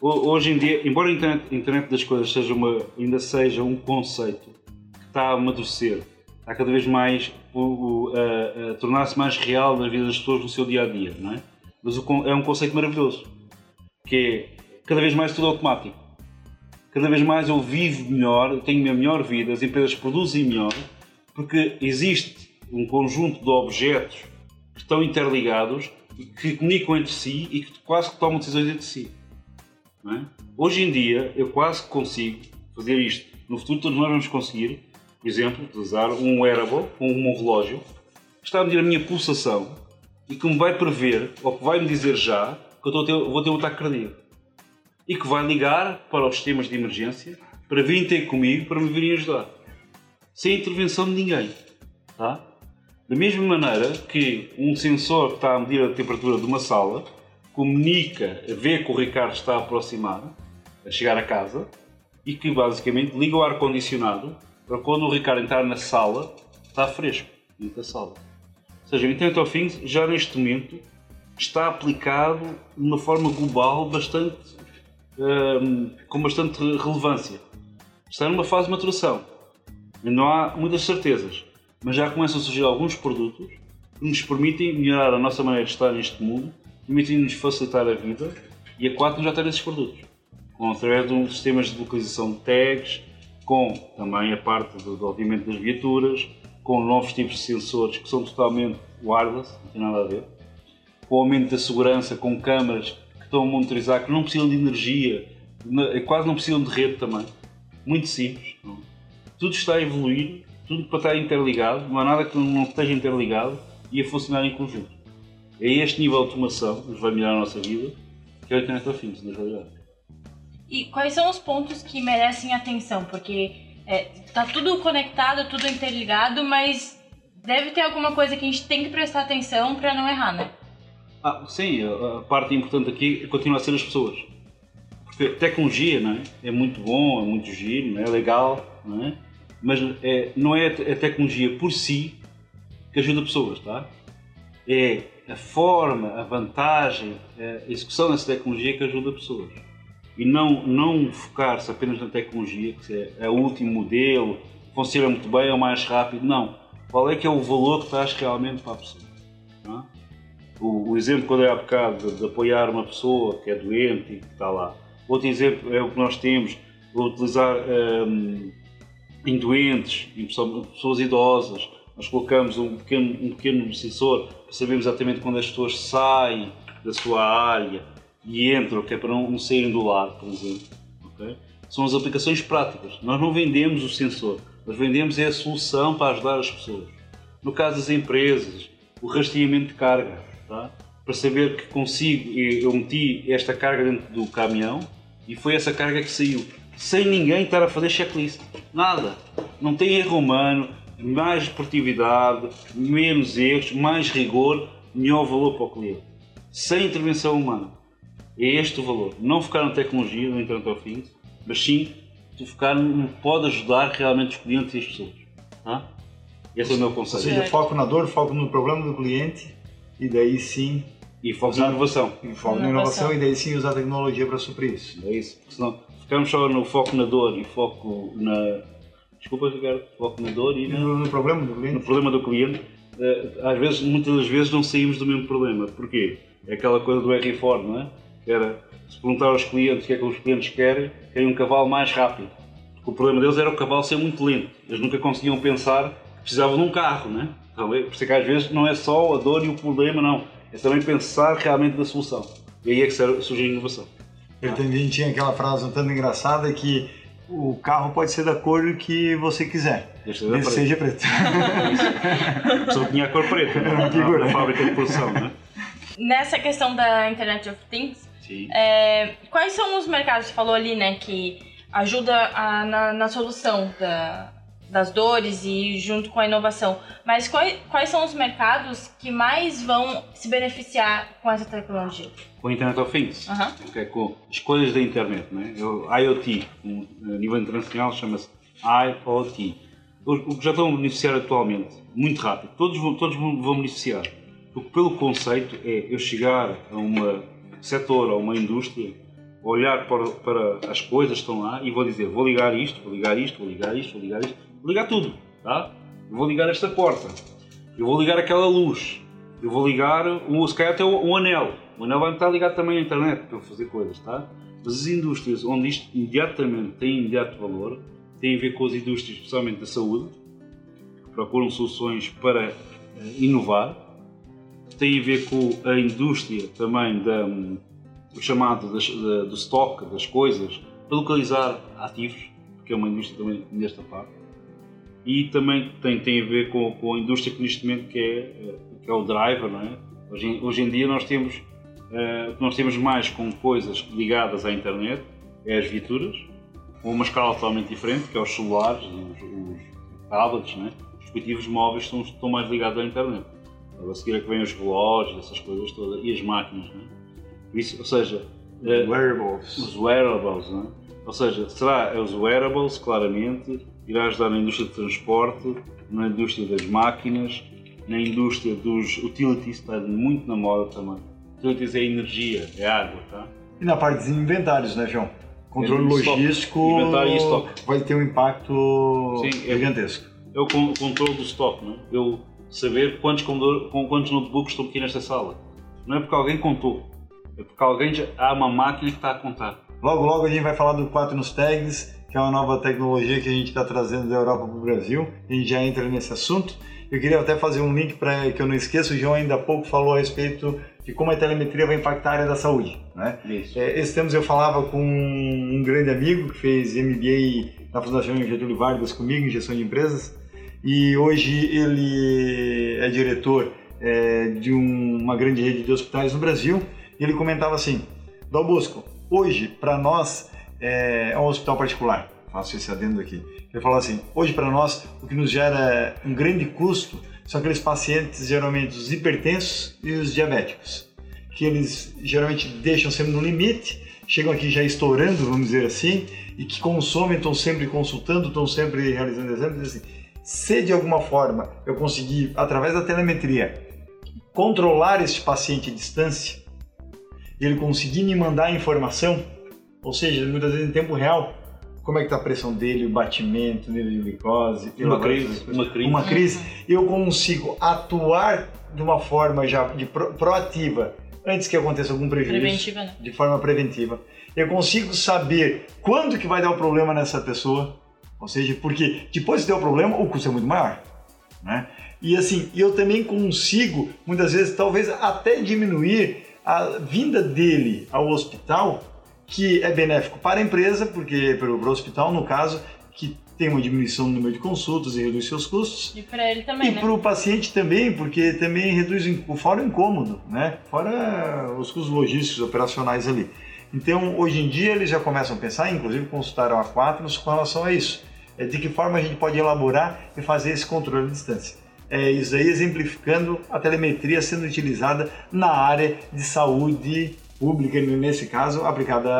Hoje em dia, embora a internet, internet das coisas seja uma, ainda seja um conceito que está a amadurecer, está cada vez mais a, a tornar-se mais real na vida das pessoas no seu dia a dia, não é? Mas o, é um conceito maravilhoso, que é cada vez mais tudo automático. Cada vez mais eu vivo melhor, tenho uma melhor vida, as empresas produzem melhor, porque existe um conjunto de objetos que estão interligados e que comunicam entre si e que quase que tomam decisões entre si. É? Hoje em dia, eu quase consigo fazer isto. No futuro, todos nós vamos conseguir, por exemplo, utilizar um wearable, um relógio, que está a medir a minha pulsação e que me vai prever, ou que vai me dizer já, que eu ter, vou ter um ataque cardíaco. E que vai ligar para os sistemas de emergência para virem ter comigo para me virem ajudar. Sem intervenção de ninguém. Tá? Da mesma maneira que um sensor está a medir a temperatura de uma sala comunica, vê que o Ricardo está a aproximar, a chegar a casa, e que basicamente liga o ar-condicionado para quando o Ricardo entrar na sala, está fresco dentro da sala. Ou seja, o Internet of Things já neste momento está aplicado de uma forma global bastante, um, com bastante relevância. Está numa fase de maturação. Não há muitas certezas, mas já começam a surgir alguns produtos que nos permitem melhorar a nossa maneira de estar neste mundo permitindo-nos facilitar a vida e a 4 já tem esses produtos, com, através de um sistemas de localização de tags, com também a parte do, do obviamente das viaturas, com novos tipos de sensores que são totalmente wireless, não tem nada a ver, com o aumento da segurança, com câmaras que estão a monitorizar, que não precisam de energia, quase não precisam de rede também. Muito simples. Não? Tudo está a evoluir, tudo para estar interligado, não há nada que não esteja interligado e a funcionar em conjunto. É este nível de automação que nos vai melhorar a nossa vida, que é o Internet of Things, na realidade. E quais são os pontos que merecem atenção? Porque é, tá tudo conectado, tudo interligado, mas deve ter alguma coisa que a gente tem que prestar atenção para não errar, né? Ah, sim, a, parte importante aqui continua a ser as pessoas. Porque tecnologia não é? é muito bom, é muito giro, é? é legal, não é? mas é, não é a tecnologia por si que ajuda pessoas, tá? É a forma, a vantagem, a execução dessa tecnologia que ajuda pessoas. E não, não focar-se apenas na tecnologia, que é, é o último modelo, funciona muito bem, é o mais rápido. Não. Qual é que é o valor que traz realmente para a pessoa? É? O, o, exemplo que eu dei há bocado de, de, apoiar uma pessoa que é doente e que está lá. Outro exemplo é o que nós temos, utilizar um, em doentes, em pessoas idosas, nós colocamos um pequeno, um pequeno sensor sabermos exatamente quando as pessoas saem da sua área e entram, que é para não, não saírem do lado, por exemplo. Okay? São as aplicações práticas. Nós não vendemos o sensor, nós vendemos é a solução para ajudar as pessoas. No caso das empresas, o rastreamento de carga, tá? para saber que consigo, eu meti esta carga dentro do caminhão e foi essa carga que saiu sem ninguém estar a fazer checklist. Nada. Não tem erro humano, mais esportividade, menos erros, mais rigor, melhor valor para o cliente. Sem intervenção humana. É este o valor. Não focar na tecnologia, no Internet of Things, mas sim focar no que pode ajudar realmente os clientes e as pessoas. Tá? Esse é o meu conselho. Ou seja, foco na dor, foco no problema do cliente e daí sim. E foco na inovação. E foco na inovação e daí sim usar a tecnologia para suprir isso. É isso. Porque senão ficamos só no foco na dor e foco na. Desculpa, Ricardo, foco na dor e, na... no, no, problema do cliente. No problema do cliente. Eh, às vezes, muitas das vezes não saímos do mesmo problema. Porquê? É aquela coisa do R4, não é? Que era se perguntar aos clientes o que é que os clientes querem, querem um cavalo mais rápido. Porque o problema deles era o cavalo ser muito lento. Eles nunca conseguiam pensar que precisavam de um carro, não é? Por isso é que às vezes não é só a dor e o problema, não. É também pensar realmente na solução. E aí é que surge a inovação. Ele também tinha aquela frase um tanto engraçada que o carro pode ser da cor que você quiser. Desde que seja preto. Só tinha a cor preta na, na, fábrica de produção, né? Nessa questão da Internet of Things, é, quais são os mercados, você falou ali, né, que ajuda a, na, na solução da, das dores e junto com a inovação. Mas quais, quais são os mercados que mais vão se beneficiar com essa tecnologia? Com a Internet of Things, uhum. okay, com escolhas da internet, né? O IoT, a nível internacional chama-se IoT. O que já estão a beneficiar atualmente, muito rápido, todos vão, todos vão beneficiar. Porque pelo conceito é eu chegar a um setor, a uma indústria, olhar para, para as coisas que estão lá e vou dizer, vou ligar isto, vou ligar isto, vou ligar isto, vou ligar isto, ligar tudo, tá? Eu vou ligar esta porta, eu vou ligar aquela luz, eu vou ligar, um, se calhar até um anel, o anel vai estar ligado também à internet para fazer coisas, tá? Mas as indústrias onde isto imediatamente tem imediato valor, tem a ver com as indústrias, especialmente da saúde, que procuram soluções para eh, inovar, tem a ver com a indústria também da, o chamado das, da, do stock das coisas, para localizar ativos, porque é uma indústria também nesta parte. E também tem, tem a ver com, com a indústria que neste momento que é, que é o driver, não é? Hoje, hoje em dia nós temos, uh, nós temos mais com coisas ligadas à internet, é as viaturas, com uma escala totalmente diferente, que é os celulares, os, os tablets, né? os dispositivos móveis estão, estão mais ligados à internet. A seguir é que vêm os relógios, essas coisas todas, e as máquinas. Né? Isso, ou seja, uh, wearables. os wearables. Né? Ou seja, será os wearables, claramente, irá ajudar na indústria de transporte, na indústria das máquinas, na indústria dos utilities, está muito na moda também. Utilities é energia, é água, tá? E na parte de inventários, né, João? Controle é logístico e vai ter um impacto Sim, é gigantesco. É, o controle do estoque, né? Eu saber quantos, quantos notebooks estão aqui nesta sala. Não é porque alguém contou, é porque alguém já, há uma máquina que está a contar. Logo, logo a gente vai falar do 4 nos tags, que é uma nova tecnologia que a gente está trazendo da Europa para o Brasil. A gente já entra nesse assunto. Eu queria até fazer um link para que eu não esqueça. O João ainda há pouco falou a respeito de como a telemetria vai impactar a área da saúde. Né? Isso. É, esse tempos eu falava com um grande amigo que fez MBA na Fundação Getúlio Vargas comigo, em gestão de empresas, e hoje ele é diretor é, de um, uma grande rede de hospitais no Brasil. E ele comentava assim: Dal Bosco, hoje para nós é, é um hospital particular. Faço esse adendo aqui. Ele falou assim: hoje para nós o que nos gera um grande custo são aqueles pacientes, geralmente os hipertensos e os diabéticos. que eles geralmente deixam sempre no limite, chegam aqui já estourando, vamos dizer assim, e que consomem, estão sempre consultando, estão sempre realizando exames, assim, se de alguma forma eu conseguir, através da telemetria, controlar este paciente à distância, ele conseguir me mandar a informação, ou seja, muitas vezes em tempo real, como é que está a pressão dele, o batimento, nível de glicose, uma crise, uma crise, uma crise, eu consigo atuar de uma forma já de pro, proativa antes que aconteça algum prejuízo, preventiva, né? de forma preventiva. Eu consigo saber quando que vai dar o problema nessa pessoa, ou seja, porque depois de ter o problema, o custo é muito maior, né? E assim, eu também consigo, muitas vezes, talvez até diminuir a vinda dele ao hospital, que é benéfico para a empresa, porque para o hospital, no caso, que tem uma diminuição no número de consultas e reduz seus custos. E para ele também, E né? para o paciente também, porque também reduz o- fora o incômodo, né? Fora os custos logísticos operacionais ali. Então, hoje em dia, eles já começam a pensar, inclusive consultaram a Quaternos com relação a isso. É de que forma a gente pode elaborar e fazer esse controle de distância. É isso aí exemplificando a telemetria sendo utilizada na área de saúde pública, nesse caso, aplicada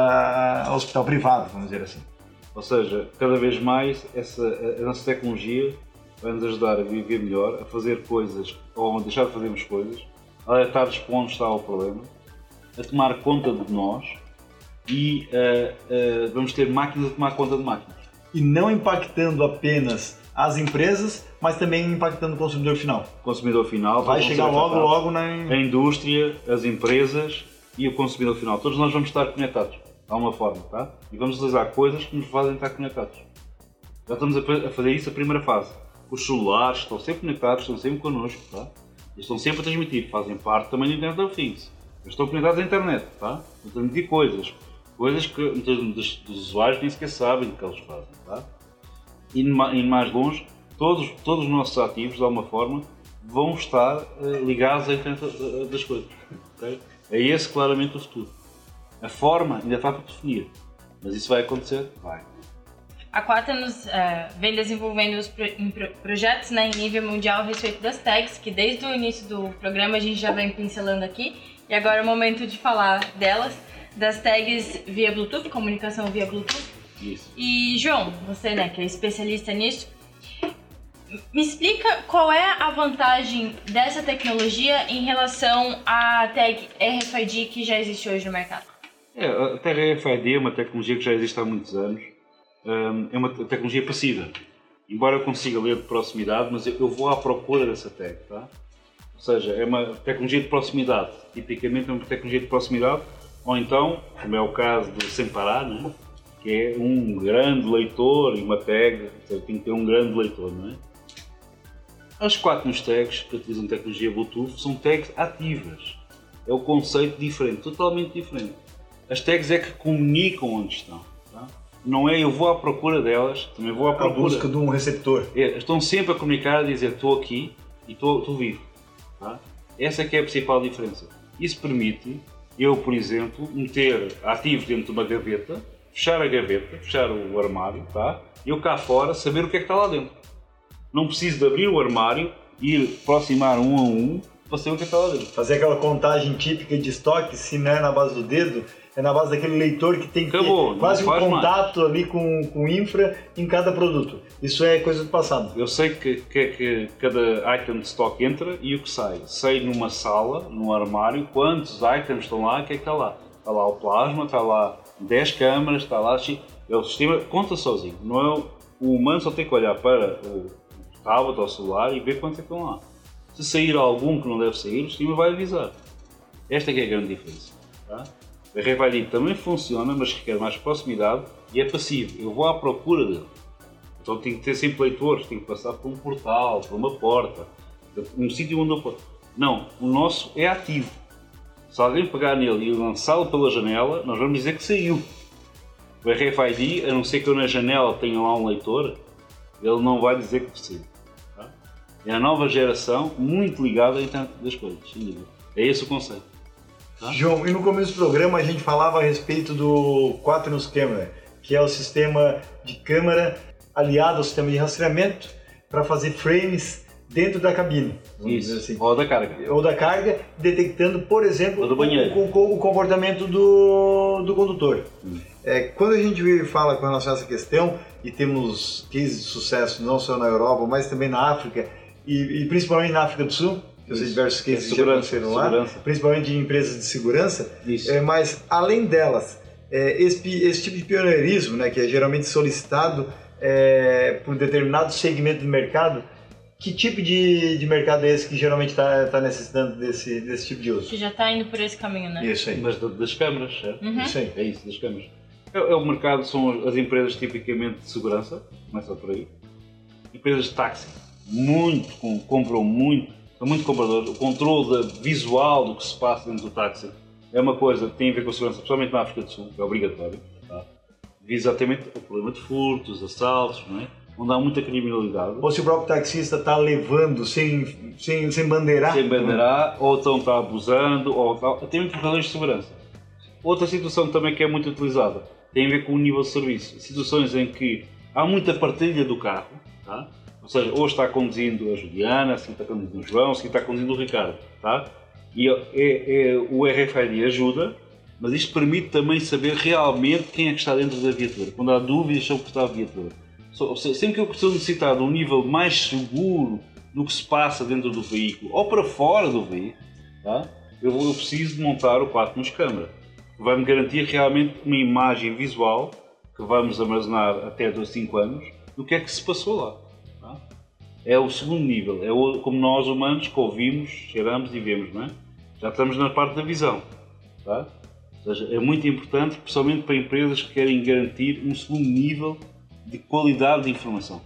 ao hospital privado, vamos dizer assim. Ou seja, cada vez mais essa, a nossa tecnologia vai nos ajudar a viver melhor, a fazer coisas ou a deixar de fazermos coisas, a alertar-nos para onde está o problema, a tomar conta de nós e eh, eh, vamos ter máquinas a tomar conta de máquinas. E não impactando apenas as empresas, mas também impactando o consumidor final. O consumidor final Vai chegar logo, logo na. A indústria, as empresas e o consumidor final. Todos nós vamos estar conectados, de alguma forma, tá? E vamos utilizar coisas que nos fazem estar conectados. Já estamos a fa- a fazer isso a primeira fase. Os celulares estão sempre conectados, estão sempre connosco, tá? E estão sempre a transmitir, fazem parte também do Internet of Things. Eles estão conectados à internet, tá? Estão a transmitir coisas. Coisas que muitos dos, dos usuários nem sequer sabem o que eles fazem, tá? E indo mais longe, todos, todos os nossos ativos, de alguma forma, vão estar eh, ligados à internet eh, das coisas. ok? É esse claramente o futuro. A forma ainda está para definir, mas isso vai acontecer? Vai. A Quaternos eh, vem desenvolvendo os pro- pro- projetos né, em nível mundial a respeito das tags, que desde o início do programa a gente já vem pincelando aqui. E agora é o momento de falar delas, das tags via Bluetooth, comunicação via Bluetooth. Isso. E João, você né, que é especialista nisso, me explica qual é a vantagem dessa tecnologia em relação à tag RFID que já existe hoje no mercado? É, a Terra RFID é uma tecnologia que já existe há muitos anos. Hum, é uma te- tecnologia passiva. Embora eu consiga ler de proximidade, mas eu vou à procura dessa tag, tá? Ou seja, é uma tecnologia de proximidade. Tipicamente é uma tecnologia de proximidade, ou então, como é o caso do Sem Parar, né? que é um grande leitor e uma tag, tem que ter um grande leitor, não é? As quatro nos tags que utilizam tecnologia Bluetooth são tags ativas. É o conceito diferente, totalmente diferente. As tags é que comunicam onde estão. tá? Não é eu vou à procura delas, também vou à A procura. busca de um receptor. É, estão sempre a comunicar, a dizer estou aqui e estou estou vivo. tá? Essa é que é a principal diferença. Isso permite eu, por exemplo, meter ativos dentro de uma gaveta, fechar a gaveta, fechar o armário, tá? e eu cá fora saber o que é que está lá dentro. Não preciso de abrir o armário, ir aproximar um a um para saber o que é está lá dentro. Fazer aquela contagem típica de estoque, se não é na base do dedo, é na base daquele leitor que tem que Acabou, ter quase um contato ali com, com infra em cada produto. Isso é coisa do passado. Eu sei que, que que cada item de stock entra e o que sai. Sei numa sala, num armário, quantos itens estão lá, o que é que está lá. Está lá o plasma, está lá 10 câmaras, está lá. X. É o sistema conta sozinho. Não é o, o humano só tem que olhar para o tablet ou celular e ver quantos é que estão lá. Se sair algum que não deve sair, o sistema vai avisar. Esta é que é a grande diferença. Tá? A RFID também funciona, mas requer mais proximidade e é passivo. Eu vou à procura dele. Então tem que ter sempre leitores, tem que passar por um portal, por uma porta, um sítio onde eu posso. Não, o nosso é ativo. Se alguém pegar nele e lançá-lo pela janela, nós vamos dizer que saiu. O RFID, a não ser que eu na janela tenha lá um leitor, ele não vai dizer que saiu. É a nova geração muito ligada à internet das coisas, sem dúvida. É esse o conceito. Tá? João, e no começo do programa a gente falava a respeito do Quaternos Camera, que é o sistema de câmera aliado ao sistema de rastreamento para fazer frames dentro da cabine. Isso. assim. Ou da carga. Ou da carga, detectando, por exemplo, o- o comportamento do, do condutor. Hum. É, quando a gente fala com relação a essa questão, e temos cases de sucesso não só na Europa, mas também na África, e, e principalmente na África do Sul, que eu sei diversos Que cases que já segurança, lá, segurança. principalmente em empresas de segurança, Isso. é, mas além delas, é, esse, esse tipo de pioneirismo, né, que é geralmente solicitado é, por um determinado segmento do mercado, que tipo de, de mercado é esse que geralmente está necessitando desse, desse tipo de uso? Que já tá indo por esse caminho, né? Isso aí. Mas da- das câmaras, certo? Uhum. Isso aí. É isso, das câmaras. É, é o mercado, são as empresas tipicamente de segurança, começa por aí. Empresas de táxi, muito, com- compram muito, são muito compradores. O controle visual do que se passa dentro do táxi é uma coisa que tem a ver com a segurança, principalmente na África do Sul, que é obrigatório. Tá? Exatamente o problema de furtos, assaltos, não é? onde há muita criminalidade. Ou se o próprio taxista está levando sem, sem, sem bandeirar. sem bandeirar, ou então está abusando, ou tal, até mesmo por razões de segurança. Outra situação também que é muito utilizada tem a ver com o nível de serviço. Situações em que há muita partilha do carro, tá? Ou seja, hoje está conduzindo a Juliana, assim está conduzindo o João, assim está conduzindo o Ricardo. Tá? E é, é- o RFID ajuda, mas isto permite também saber realmente quem é que está dentro da viatura, quando há dúvidas sobre o que está a viatura. Sempre que eu preciso necessitar de um nível mais seguro do que se passa dentro do veículo ou para fora do veículo, tá? eu, vou- eu preciso de montar o 4 nos câmara. Vai-me garantir realmente uma imagem visual que vamos armazenar até 2 5 anos do que é que se passou lá. É o segundo nível, é o- como nós humanos que ouvimos, cheiramos e vemos, não é? Já estamos na parte da visão. Tá? Ou seja, é muito importante, principalmente para empresas que querem garantir um segundo nível de qualidade de informação.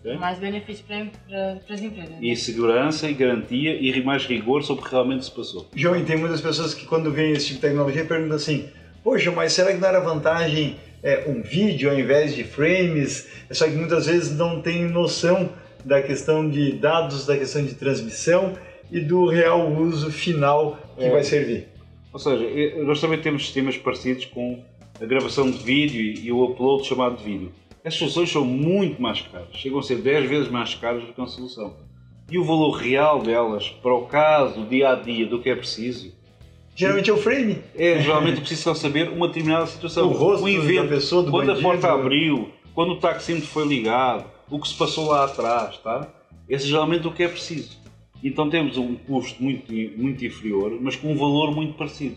Ok? Mais benefício para as empresas. né? E segurança e garantia e mais rigor sobre o que realmente se passou. João, e tem muitas pessoas que quando veem esse tipo de tecnologia perguntam assim, poxa, mas será que não era vantagem é, um vídeo ao invés de frames? Só que muitas vezes não tem noção da questão de dados, da questão de transmissão e do real uso final que É. vai servir. Ou seja, nós também temos sistemas parecidos com a gravação de vídeo e o upload chamado de vídeo. As soluções são muito mais caras, chegam a ser 10 vezes mais caras do que uma solução. E o valor real delas, para o caso, dia a dia, do que é preciso, Geralmente é o frame. é geralmente preciso só saber uma determinada situação. O rosto um evento, da pessoa, do quando bandido. a porta abriu, quando o taxímetro foi ligado, o que se passou lá atrás, tá? Esse é geralmente o que é preciso. Então temos um custo muito, muito inferior, mas com um valor muito parecido.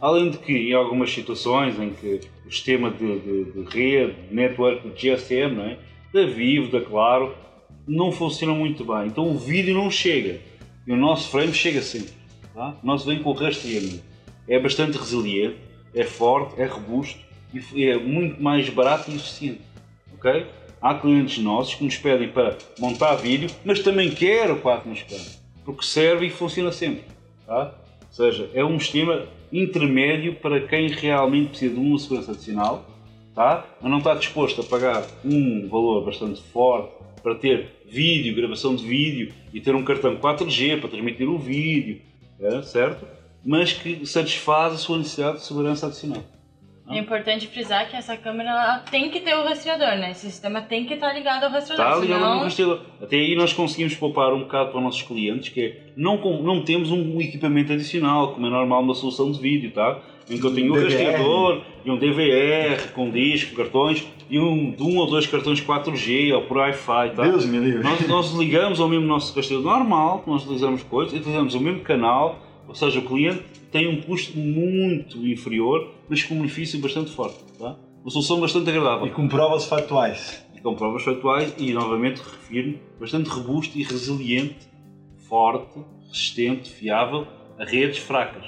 Além de que, em algumas situações em que o sistema de, de, de rede, network, de GSM, não é? da Vivo, da Claro, não funciona muito bem. Então o vídeo não chega. E o nosso frame chega sempre. Tá? O nosso vem com rastreamento. É bastante resiliente, é forte, é robusto e é muito mais barato e eficiente. ok? Há clientes nossos que nos pedem para montar vídeo, mas também quer o 4 no scan, porque serve e funciona sempre. Tá? Ou seja, é um sistema intermédio para quem realmente precisa de uma segurança adicional, tá? mas não está disposto a pagar um valor bastante forte para ter vídeo, gravação de vídeo e ter um cartão 4G para transmitir o vídeo, é, certo? Mas que satisfaz a sua necessidade de segurança adicional. É importante frisar que essa câmera ela tem que ter o rastreador, né? Esse sistema tem que estar ligado ao rastreador. Está ligado senão... no rastreador. Até aí nós conseguimos poupar um bocado para os nossos clientes, que é não, não temos um equipamento adicional, como é normal numa solução de vídeo, tá? Em que eu tenho um DVR. rastreador e um DVR com disco, cartões e um, de um ou dois cartões 4G ou por Wi-Fi, tá? Deus me livre. Nós, nós ligamos ao mesmo nosso rastreador normal, nós utilizamos coisas, e utilizamos o mesmo canal, ou seja, o cliente tem um custo muito inferior, mas com um benefício bastante forte. Tá? Uma solução bastante agradável. E com provas factuais. E com provas factuais e, novamente, refiro bastante robusto e resiliente, forte, resistente, fiável a redes fracas,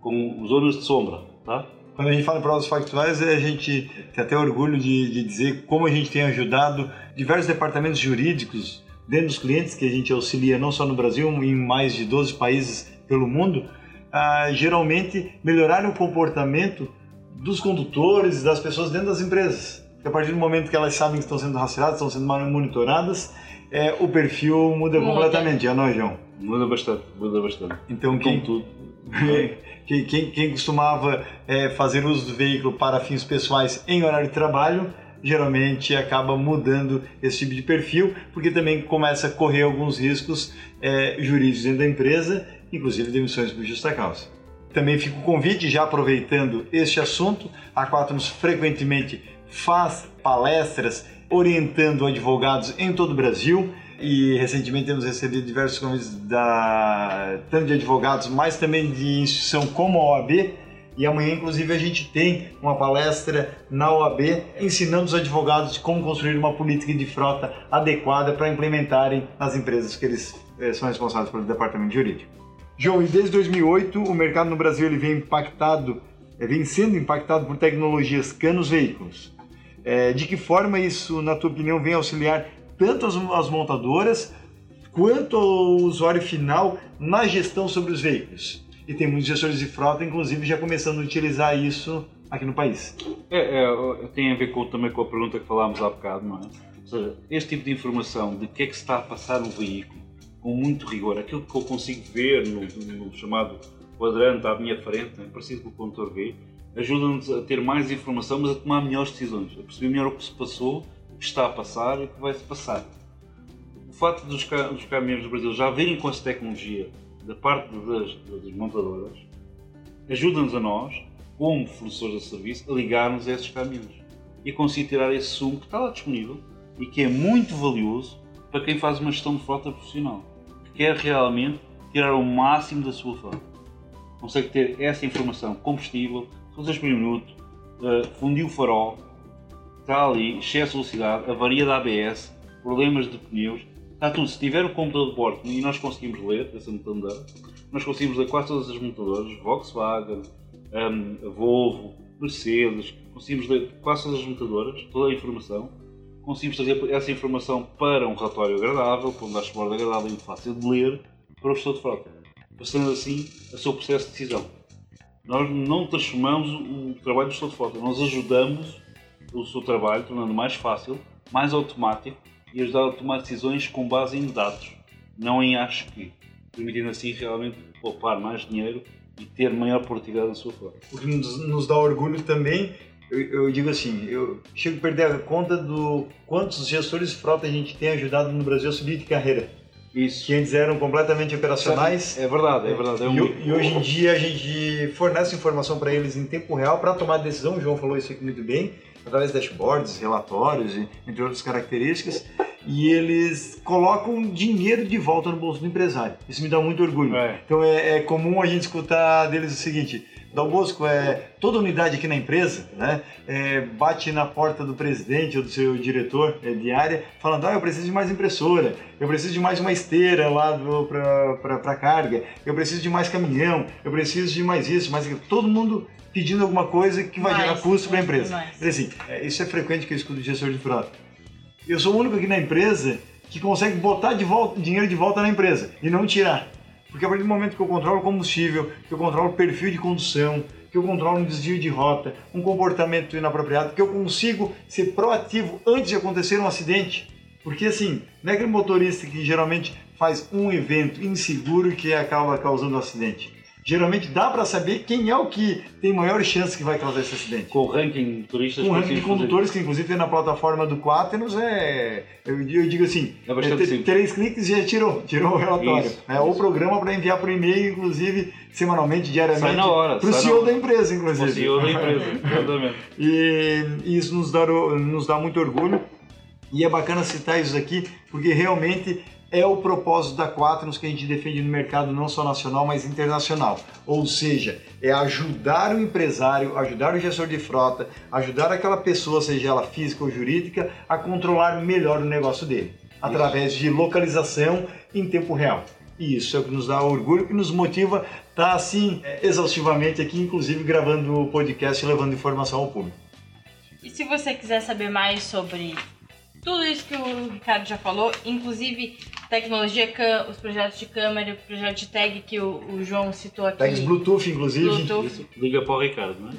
com zonas de sombra. Tá? Quando a gente fala em provas factuais, é a gente tem até orgulho de, de dizer como a gente tem ajudado diversos departamentos jurídicos dentro dos clientes que a gente auxilia não só no Brasil, em mais de 12 países pelo mundo, a geralmente melhorar o comportamento dos condutores e das pessoas dentro das empresas. Porque a partir do momento que elas sabem que estão sendo rastreadas, estão sendo monitoradas, é, o perfil muda, Muda. completamente, é não, João? Muda bastante, muda bastante. Então quem, tudo. quem, quem- quem costumava é, fazer uso do veículo para fins pessoais em horário de trabalho, geralmente acaba mudando esse tipo de perfil, porque também começa a correr alguns riscos é, jurídicos dentro da empresa, inclusive demissões por justa causa. Também fica o convite, já aproveitando este assunto, a Quaternos frequentemente faz palestras orientando advogados em todo o Brasil e recentemente temos recebido diversos convites da, tanto de advogados, mas também de instituição como a OAB. E amanhã, inclusive, a gente tem uma palestra na OAB ensinando os advogados como construir uma política de frota adequada para implementarem nas empresas que eles eh, são responsáveis pelo departamento jurídico. João, e desde 2008 o mercado no Brasil ele vem impactado, eh, vem sendo impactado por tecnologias CAN nos veículos. É, de que forma isso, na tua opinião, vem auxiliar tanto as, as montadoras quanto o usuário final na gestão sobre os veículos. E tem muitos gestores de frota, inclusive, já começando a utilizar isso aqui no país. É, é, tem a ver com, também com a pergunta que falámos há bocado, não é? Ou seja, este tipo de informação de que é que se está a passar no veículo, com muito rigor, aquilo que eu consigo ver no, no chamado quadrante à minha frente, é parecido com o condutor V, ajuda-nos a ter mais informação, mas a tomar melhores decisões, a perceber melhor o que se passou que está a passar e o que vai se passar. O facto dos, dos caminhões do Brasil já virem com essa tecnologia da parte das, das montadoras ajuda-nos a nós, como fornecedores de serviço, a ligarmos a esses caminhões e a conseguir tirar esse sumo que está lá disponível e que é muito valioso para quem faz uma gestão de frota profissional, que quer realmente tirar o máximo da sua frota. Consegue ter essa informação, combustível, funções por minuto, uh, fundiu o farol, está ali, excesso de velocidade, avaria da ABS, problemas de pneus, está tudo. Se tiver o computador de bordo e nós conseguimos ler essa montadoras, nós conseguimos ler quase todas as montadoras, Volkswagen, um, Volvo, Mercedes, conseguimos ler quase todas as montadoras, toda a informação, conseguimos trazer essa informação para um relatório agradável, para um dashboard agradável e fácil de ler para o gestor de frota, facilitando assim o seu processo de decisão. Nós não transformamos o trabalho do gestor de frota, nós ajudamos o seu trabalho, tornando mais fácil, mais automático e ajudar a tomar decisões com base em dados, não em acho que, permitindo assim realmente poupar mais dinheiro e ter maior produtividade na sua frota. O que nos dá orgulho também, eu, eu, digo assim, eu chego a perder a conta do quantos gestores de frota a gente tem ajudado no Brasil a subir de carreira. Isso. Que antes eram completamente operacionais. É verdade, é verdade. É um... e, e, hoje em dia a gente fornece informação para eles em tempo real para tomar decisão. O João falou isso aqui muito bem através de dashboards, relatórios, entre outras características, e eles colocam dinheiro de volta no bolso do empresário. Isso me dá muito orgulho. É. Então é, é, comum a gente escutar deles o seguinte: Dal Bosco, é, toda unidade aqui na empresa né, é, bate na porta do presidente ou do seu diretor é, de área falando: ah, eu preciso de mais impressora, eu preciso de mais uma esteira lá para carga, eu preciso de mais caminhão, eu preciso de mais isso, mais aquilo. Todo mundo pedindo alguma coisa que vai mais, gerar custo para a empresa. Assim, é, isso é frequente que eu escuto de gestor de frota. Eu sou o único aqui na empresa que consegue botar de volta, dinheiro de volta na empresa e não tirar. Porque a partir do momento que eu controlo o combustível, que eu controlo o perfil de condução, que eu controlo um desvio de rota, um comportamento inapropriado, que eu consigo ser proativo antes de acontecer um acidente. Porque assim, não é aquele motorista que geralmente faz um evento inseguro que acaba causando um acidente geralmente dá para saber quem é o que tem maior chance que vai causar esse acidente. Com o ranking de turistas. Com o ranking de condutores, fazer. que inclusive tem na plataforma do Quaternos, é. Eu, eu digo assim, é é, três cliques e já tirou, tirou o relatório. Isso, é isso. o programa para enviar por e-mail, inclusive, semanalmente, diariamente. Sai na hora. Para o CEO da empresa, inclusive. Para o CEO da empresa, exatamente. e isso nos dá, nos dá muito orgulho. E é bacana citar isso aqui, porque realmente é o propósito da Quaternos que a gente defende no mercado não só nacional, mas internacional. Ou seja, é ajudar o empresário, ajudar o gestor de frota, ajudar aquela pessoa, seja ela física ou jurídica, a controlar melhor o negócio dele, através de localização em tempo real. E isso é o que nos dá orgulho e nos motiva a estar assim é, exaustivamente aqui, inclusive gravando o podcast e levando informação ao público. E se você quiser saber mais sobre tudo isso que o Ricardo já falou, inclusive tecnologia, os projetos de câmera, o projeto de tag que o, o João citou aqui. Tags Bluetooth, inclusive. Bluetooth. Liga para o Ricardo, né?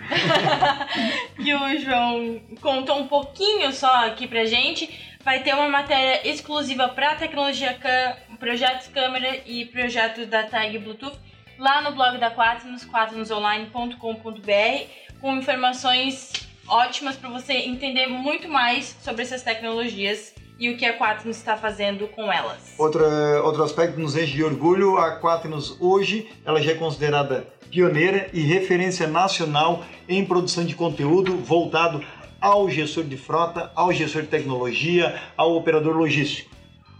que o João contou um pouquinho só aqui pra gente. Vai ter uma matéria exclusiva para tecnologia, projetos câmera e projeto da tag Bluetooth lá no blog da Quaternos, quaternosonline.com.br, com informações ótimas para você entender muito mais sobre essas tecnologias e o que a Quaternos está fazendo com elas. Outro, outro aspecto que nos enche de orgulho, a Quaternos hoje ela já é considerada pioneira e referência nacional em produção de conteúdo voltado ao gestor de frota, ao gestor de tecnologia, ao operador logístico.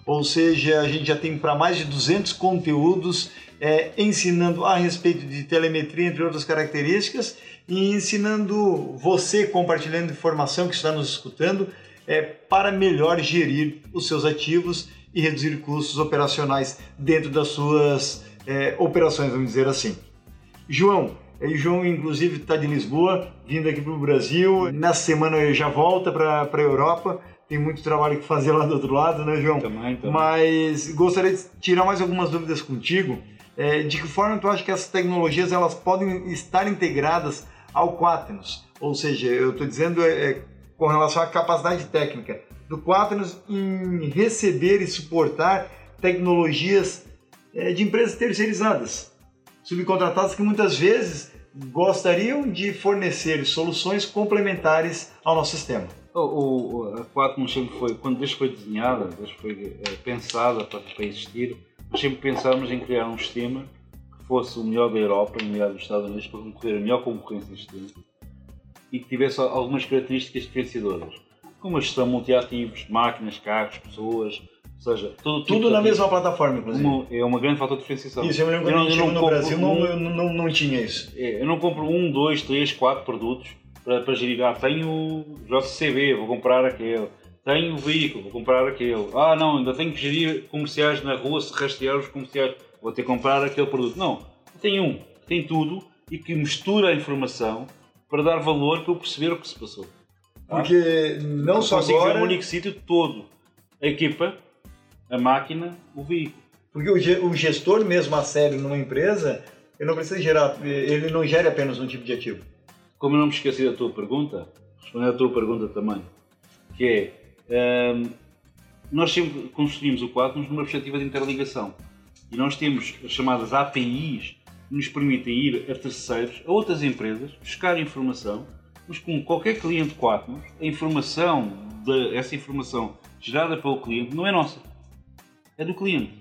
Ou seja, a gente já tem para mais de 200 conteúdos é, ensinando a respeito de telemetria, entre outras características, e ensinando você, compartilhando informação que está nos escutando, é, para melhor gerir os seus ativos e reduzir custos operacionais dentro das suas é, operações, vamos dizer assim. João, e João, inclusive, está de Lisboa, vindo aqui para o Brasil. Nessa semana ele já volta para a Europa. Tem muito trabalho que fazer lá do outro lado, né, João? Também, também. Mas gostaria de tirar mais algumas dúvidas contigo. É, de que forma tu acha que essas tecnologias elas podem estar integradas ao Quaternos? Ou seja, eu estou dizendo é, é, com relação à capacidade técnica do Quaternos em receber e suportar tecnologias é, de empresas terceirizadas, subcontratadas que muitas vezes gostariam de fornecer soluções complementares ao nosso sistema. O, o, a Quatmos sempre foi, quando desde foi desenhada, desde foi é, pensada para, para existir, nós sempre pensámos em criar um sistema fosse o melhor da Europa e o melhor dos Estados Unidos para concorrer a melhor concorrência existente e que tivesse algumas características diferenciadoras, como a gestão multiativos, máquinas, carros, pessoas, ou seja, tudo, tudo na mesma plataforma, inclusive. Uma, é uma grande fator de diferenciação. Isso, eu me lembro quando eu, eu no Brasil um, não, não, não tinha isso. É, eu não compro um, dois, três, quatro produtos para, para gerir. Ah, tenho o JCB, vou comprar aquele. Tenho o veículo, vou comprar aquele. Ah, não, ainda tenho que gerir comerciais na rua, se rastrear os comerciais, vou ter que comprar aquele produto. Não, tem um, tem tudo e que mistura a informação para dar valor para eu perceber o que se passou. Porque não só agora... ver um único sítio todo. A equipa, a máquina, o veículo. Porque o gestor mesmo a sério numa empresa, ele não precisa gerar, ele não gera apenas um tipo de ativo como eu não me esqueci da tua pergunta, responder à tua pergunta também, que é, um, nós sempre construímos o Quadnos numa perspectiva de interligação e nós temos as chamadas APIs que nos permitem ir a terceiros, a outras empresas, buscar informação, mas com qualquer cliente Quatnos, a informação, de, essa informação gerada pelo cliente não é nossa, é do cliente.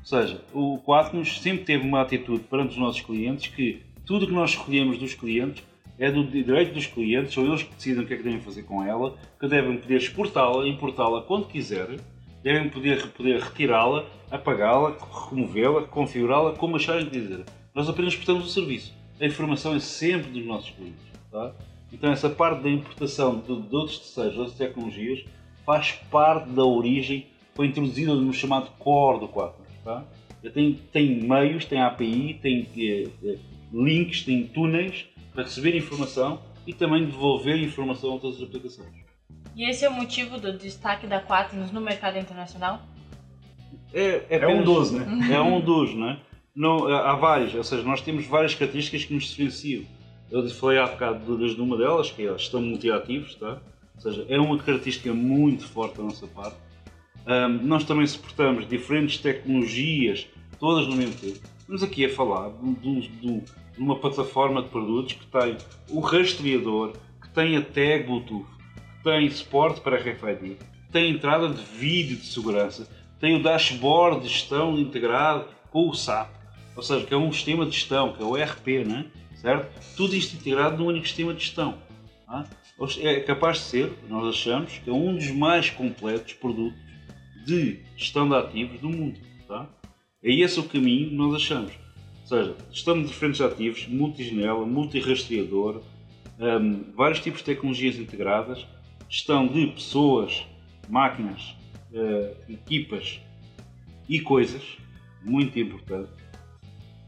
Ou seja, o Quatnos sempre teve uma atitude perante os nossos clientes que tudo que nós escolhemos dos clientes é do direito dos clientes, são eles que decidem o que é que devem fazer com ela, que devem poder exportá-la, importá-la quando quiserem, devem poder, poder retirá-la, apagá-la, removê-la, configurá-la, como acharem que dizer. Nós apenas prestamos o serviço. A informação é sempre dos nossos clientes. Tá? Então essa parte da importação de, de outros terceiros, de outras tecnologias, faz parte da origem, foi introduzida no chamado core do Quaternos. Tá? Tem, tem meios, tem API, tem eh, eh, links, tem túneis para receber informação e também devolver informação a outras aplicações. E esse é o motivo do destaque da Quaternos no mercado internacional? É, é, é um dos, né? É um dos, né? Não, há vários, ou seja, nós temos várias características que nos diferenciam. Eu falei há bocado desde uma delas, que é a gestão multiativos, tá? ou seja, é uma característica muito forte da nossa parte. Um, nós também suportamos diferentes tecnologias, todas no mesmo tempo. Estamos aqui a falar do, do, numa plataforma de produtos que tem o rastreador, que tem a tag Bluetooth, tem suporte para RFID, tem entrada de vídeo de segurança, tem o dashboard de gestão integrado com o SAP, ou seja, que é um sistema de gestão, que é o ERP, né? certo? Tudo isto integrado num único sistema de gestão. Tá? É capaz de ser, nós achamos, que é um dos mais completos produtos de gestão de ativos do mundo. Tá? É esse o caminho que nós achamos seja, estamos diferentes ativos, multijanela, multirastreador, um, vários tipos de tecnologias integradas, gestão de pessoas, máquinas, uh, equipas e coisas, muito importante.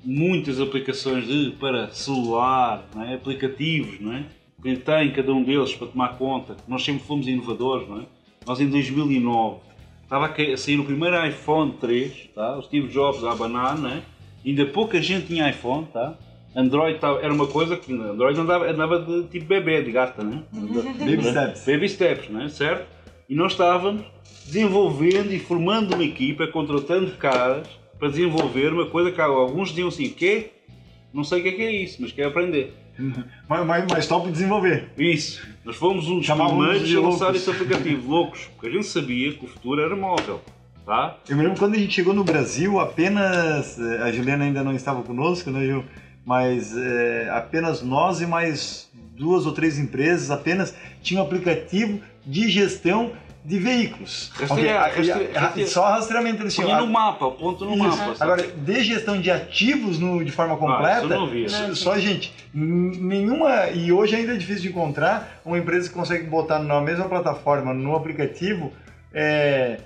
Muitas aplicações de, para celular, é? aplicativos, não é? que tem cada um deles para tomar conta. Nós sempre fomos inovadores. Não é? Nós em 2009 estava a sair o primeiro iPhone 3, tá? o Steve Jobs a abanar, não é? ainda pouca gente tinha iPhone, tá? Android era uma coisa que Android andava, andava de tipo bebê, de gata, né? Baby steps. Baby steps, né? Certo? E nós estávamos desenvolvendo e formando uma equipa, contratando caras para desenvolver uma coisa que alguns diziam assim, quê? Não sei o que é, que é isso, mas quero aprender. mas, mas, mas top desenvolver. Isso. Nós fomos um dos Chamávamos primeiros a lançar esse aplicativo, loucos, porque a gente sabia que o futuro era móvel, tá? Eu me lembro quando a gente chegou no Brasil, apenas. eh, A Juliana ainda não estava conosco, né, Ju? Mas eh, apenas nós e mais duas ou três empresas apenas tinham aplicativo de gestão de veículos. Rastrear, Ok, a- rastre- a- rastrear. Só rastreamento eles tinham. Punha no mapa, ponto no Isso. mapa. sabe? Agora, de gestão de ativos no- de forma Ah, completa, isso eu não vi. Não. só, gente, n- nenhuma, e hoje ainda é difícil de encontrar uma empresa que consegue botar na mesma plataforma, no aplicativo, é,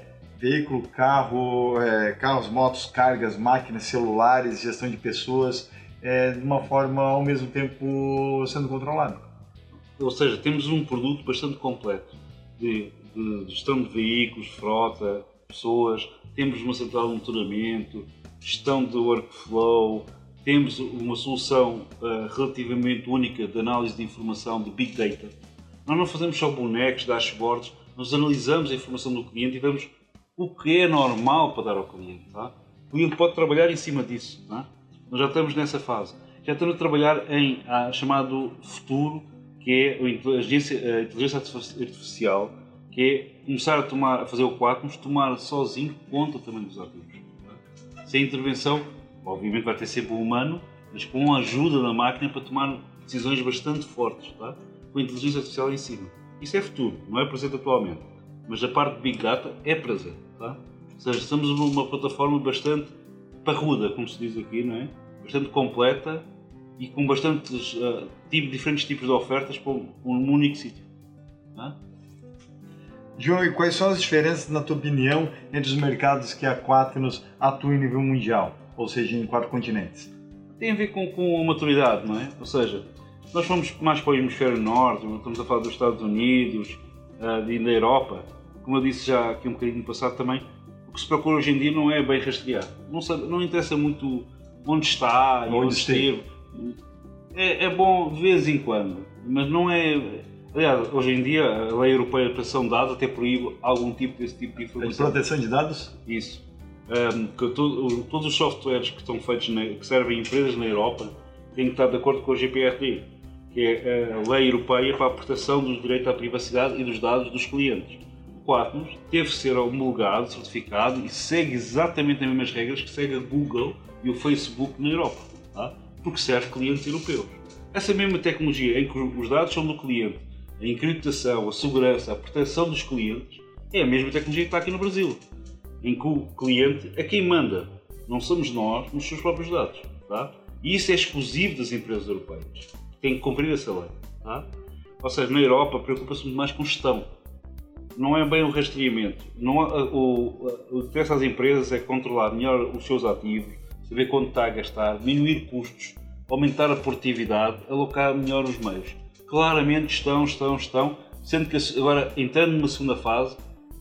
veículo, carro, é, carros, motos, cargas, máquinas, celulares, gestão de pessoas, é, de uma forma ao mesmo tempo sendo controlada. Ou seja, temos um produto bastante completo de, de gestão de veículos, frota, pessoas, temos uma central de monitoramento, gestão de workflow, temos uma solução ah, relativamente única de análise de informação de Big Data. Nós não fazemos só bonecos, dashboards, nós analisamos a informação do cliente e vemos o que é normal para dar ao cliente. Tá? O cliente pode trabalhar em cima disso. Tá? Nós já estamos nessa fase. Já estamos a trabalhar em ah, chamado futuro, que é a inteligência, a inteligência artificial, que é começar a, tomar, a fazer o Quatmos, tomar sozinho conta também dos ativos. tá? Sem intervenção, obviamente vai ter sempre o humano, mas com a ajuda da máquina para tomar decisões bastante fortes, tá? com a inteligência artificial em cima. Isso é futuro, não é presente atualmente. Mas a parte de Big Data é presente. Tá? Ou seja, estamos numa plataforma bastante parruda, como se diz aqui, não é? Bastante completa e com bastantes ah, tipo, diferentes tipos de ofertas para um, um único sítio. tá? João, e quais são as diferenças, na tua opinião, entre os mercados que a Quaternos atua em nível mundial, ou seja, em quatro continentes? tem a ver com, com a maturidade, não é? Ou seja, nós fomos mais para o hemisfério norte, estamos a falar dos Estados Unidos e da Europa. Como eu disse já aqui um bocadinho no passado também, que se procura hoje em dia não é bem rastrear. Não, sabe, não interessa muito onde está e Onde onde esteve. É, é bom de vez em quando, mas não é. Aliás, hoje em dia a lei europeia de proteção de dados até proíbe algum tipo desse tipo de De informação. proteção de dados? Isso. Um, que todos os softwares que estão feitos, na- que servem empresas na Europa, têm que estar de acordo com a GPRD, que é a lei europeia para a proteção dos direitos à privacidade e dos dados dos clientes. Quatnos teve que ser homologado, certificado e segue exatamente as mesmas regras que segue a Google e o Facebook na Europa, tá? porque serve clientes europeus. Essa mesma tecnologia em que os dados são do cliente, a encriptação, a segurança, a proteção dos clientes, é a mesma tecnologia que está aqui no Brasil em que o cliente é quem manda, não somos nós nos seus próprios dados. Tá? E isso é exclusivo das empresas europeias. Têm que cumprir essa lei. Tá? Ou seja, na Europa preocupa-se muito mais com gestão. Não é bem o rastreamento. Não o, o, o às empresas é controlar melhor os seus ativos, saber quanto está a gastar, diminuir custos, aumentar a produtividade, alocar melhor os meios. Claramente estão, estão, estão, sendo que agora, entrando numa segunda fase,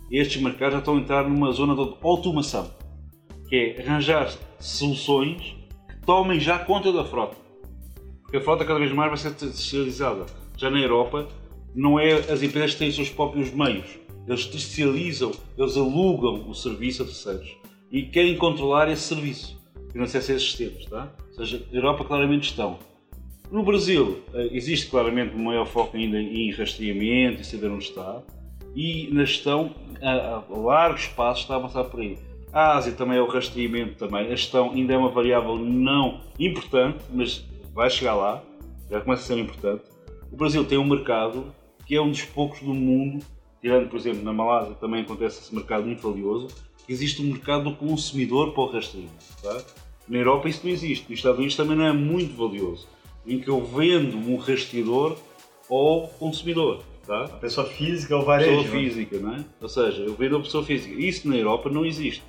estes mercados já estão a entrar numa zona de automação, que é arranjar soluções que tomem já conta da frota. Porque a frota cada vez mais vai ser terceirizada. Já na Europa, não é as empresas que têm os seus próprios meios. Eles terceirizam, eles alugam o serviço a terceiros e querem controlar esse serviço, a esses sistemas. Tá? Ou seja, a Europa claramente estão. No Brasil, eh, existe claramente um maior foco ainda em rastreamento e saber onde está, e na gestão, a, a largos passos está a avançar por aí. A Ásia também é o rastreamento também. A gestão ainda é uma variável não importante, mas vai chegar lá, já começa a ser importante. O Brasil tem um mercado que é um dos poucos do mundo, tirando, por exemplo, na Malásia também acontece esse mercado muito valioso, existe um mercado do consumidor para o rastreamento. Tá? Na Europa isso não existe, nos Estados Unidos também não é muito valioso, em que eu vendo um rastreador ao consumidor. Tá? A pessoa física ou varejo? pessoa né? física, não é? Ou seja, eu vendo a pessoa física. Isso na Europa não existe.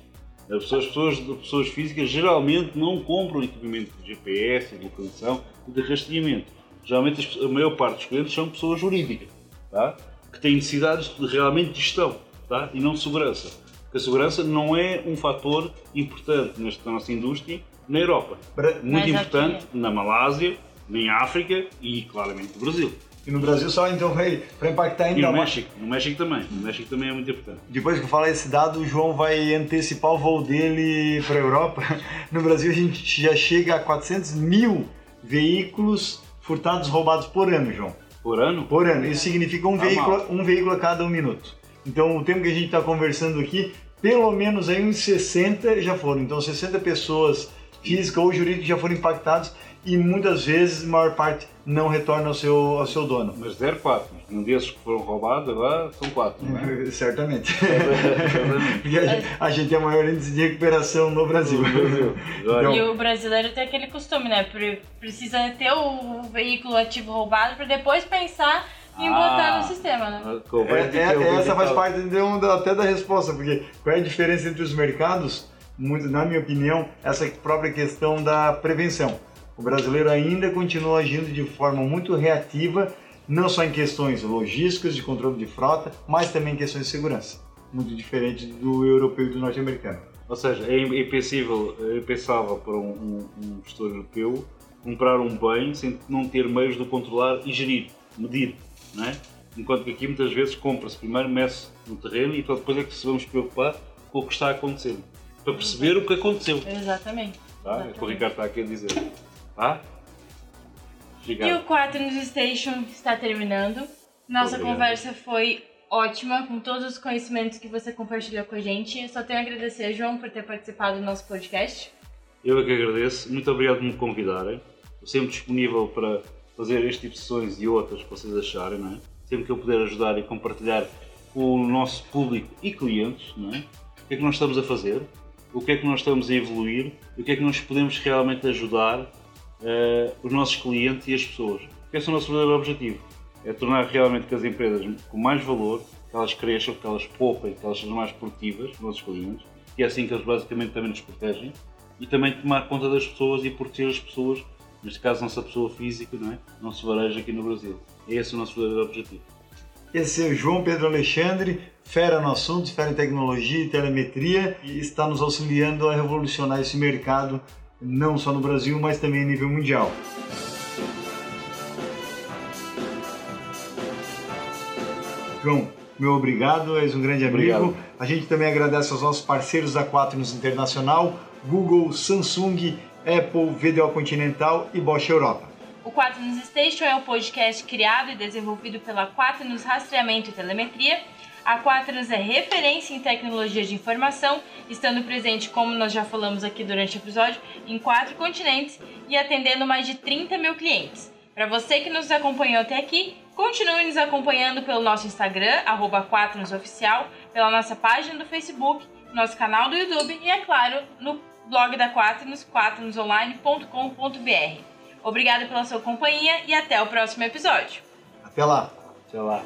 As pessoas, as pessoas, as pessoas físicas geralmente não compram equipamento de GPS, de localização e de rastreamento. Geralmente a maior parte dos clientes são pessoas jurídicas, tá? Que têm necessidades de realmente de gestão tá? e não de segurança. Porque a segurança não é um fator importante nesta nossa indústria na Europa. Muito Mas importante aqui- na Malásia, em África e claramente no Brasil. E no Brasil só então para impactar E ainda no mais. México, no México também. No México também é muito importante. Depois que eu falar esse dado, o João vai antecipar o voo dele para a Europa. No Brasil a gente já chega a 400 mil veículos furtados roubados por ano, João. Por ano? Por ano. Isso significa um, Tá veículo, mal. um veículo a cada um minuto. Então, o tempo que a gente está conversando aqui, pelo menos aí uns 60 já foram. Então, 60 pessoas físicas ou jurídicas já foram impactadas e muitas vezes, a maior parte, não retorna ao seu, ao seu dono. Mas 04. Um desses que foram roubados, agora são 4. Não é? Certamente. Porque a gente, a gente tem o maior índice de recuperação no Brasil. Olha, E o brasileiro tem aquele costume, né? Pre- Precisa ter o veículo ativo roubado pra depois pensar em Ah. botar no sistema, né? É, converte é- o essa faz parte de um- da- até da resposta, porque qual é a diferença entre os mercados? Muito, na minha opinião, essa própria questão da prevenção. O brasileiro ainda continua agindo de forma muito reativa, não só em questões logísticas, de controle de frota, mas também em questões de segurança. Muito diferente do europeu e do norte-americano. Ou seja, é impensável, é impensável para um, um, um gestor europeu comprar um bem sem não ter meios de o controlar e gerir, medir, não é? Enquanto que aqui muitas vezes compra-se primeiro, mece no terreno e só depois é que se vamos preocupar com o que está a acontecer. Para perceber o que aconteceu. Exatamente. Tá? É o que o Ricardo está aqui a dizer. Tá? E Obrigado. o 4 News Station está terminando. Nossa Obrigado. conversa foi ótima, com todos os conhecimentos que você compartilhou com a gente. Eu só tenho a agradecer, João, por ter participado do nosso podcast. Eu é que agradeço. Muito obrigado por me convidarem. Estou sempre disponível para fazer este tipo de sessões e outras que vocês acharem, não é? Sempre que eu puder ajudar e compartilhar com o nosso público e clientes, não é? O que é que nós estamos a fazer, o que é que nós estamos a evoluir, e o que é que nós podemos realmente ajudar eh, os nossos clientes e as pessoas. Esse é o nosso verdadeiro objetivo. É tornar realmente que as empresas com mais valor, que elas cresçam, que elas poupem, que elas sejam mais produtivas, os nossos clientes, e é assim que eles basicamente também nos protegem e também tomar conta das pessoas e proteger as pessoas, neste caso nossa pessoa física, não é? Nosso varejo aqui no Brasil. É esse o nosso verdadeiro objetivo. Esse é o João Pedro Alexandre, fera no assunto, fera em tecnologia e telemetria, e está nos auxiliando a revolucionar esse mercado, não só no Brasil, mas também a nível mundial. João, meu obrigado, és um grande amigo. Obrigado. A gente também agradece aos nossos parceiros da Quaternos Internacional, Google, Samsung, Apple, VDO Continental e Bosch Europa. O 4 News Station é um podcast criado e desenvolvido pela 4 News Rastreamento e Telemetria. A 4 News é referência em tecnologia de informação, estando presente, como nós já falamos aqui durante o episódio, em quatro continentes e atendendo mais de 30 mil clientes. Para você que nos acompanhou até aqui, continue nos acompanhando pelo nosso Instagram, arroba 4 News Oficial, pela nossa página do Facebook, nosso canal do YouTube e, é claro, no blog da 4 News, 4newsonline.com.br. Obrigada pela sua companhia e até o próximo episódio. Até lá! Sei lá.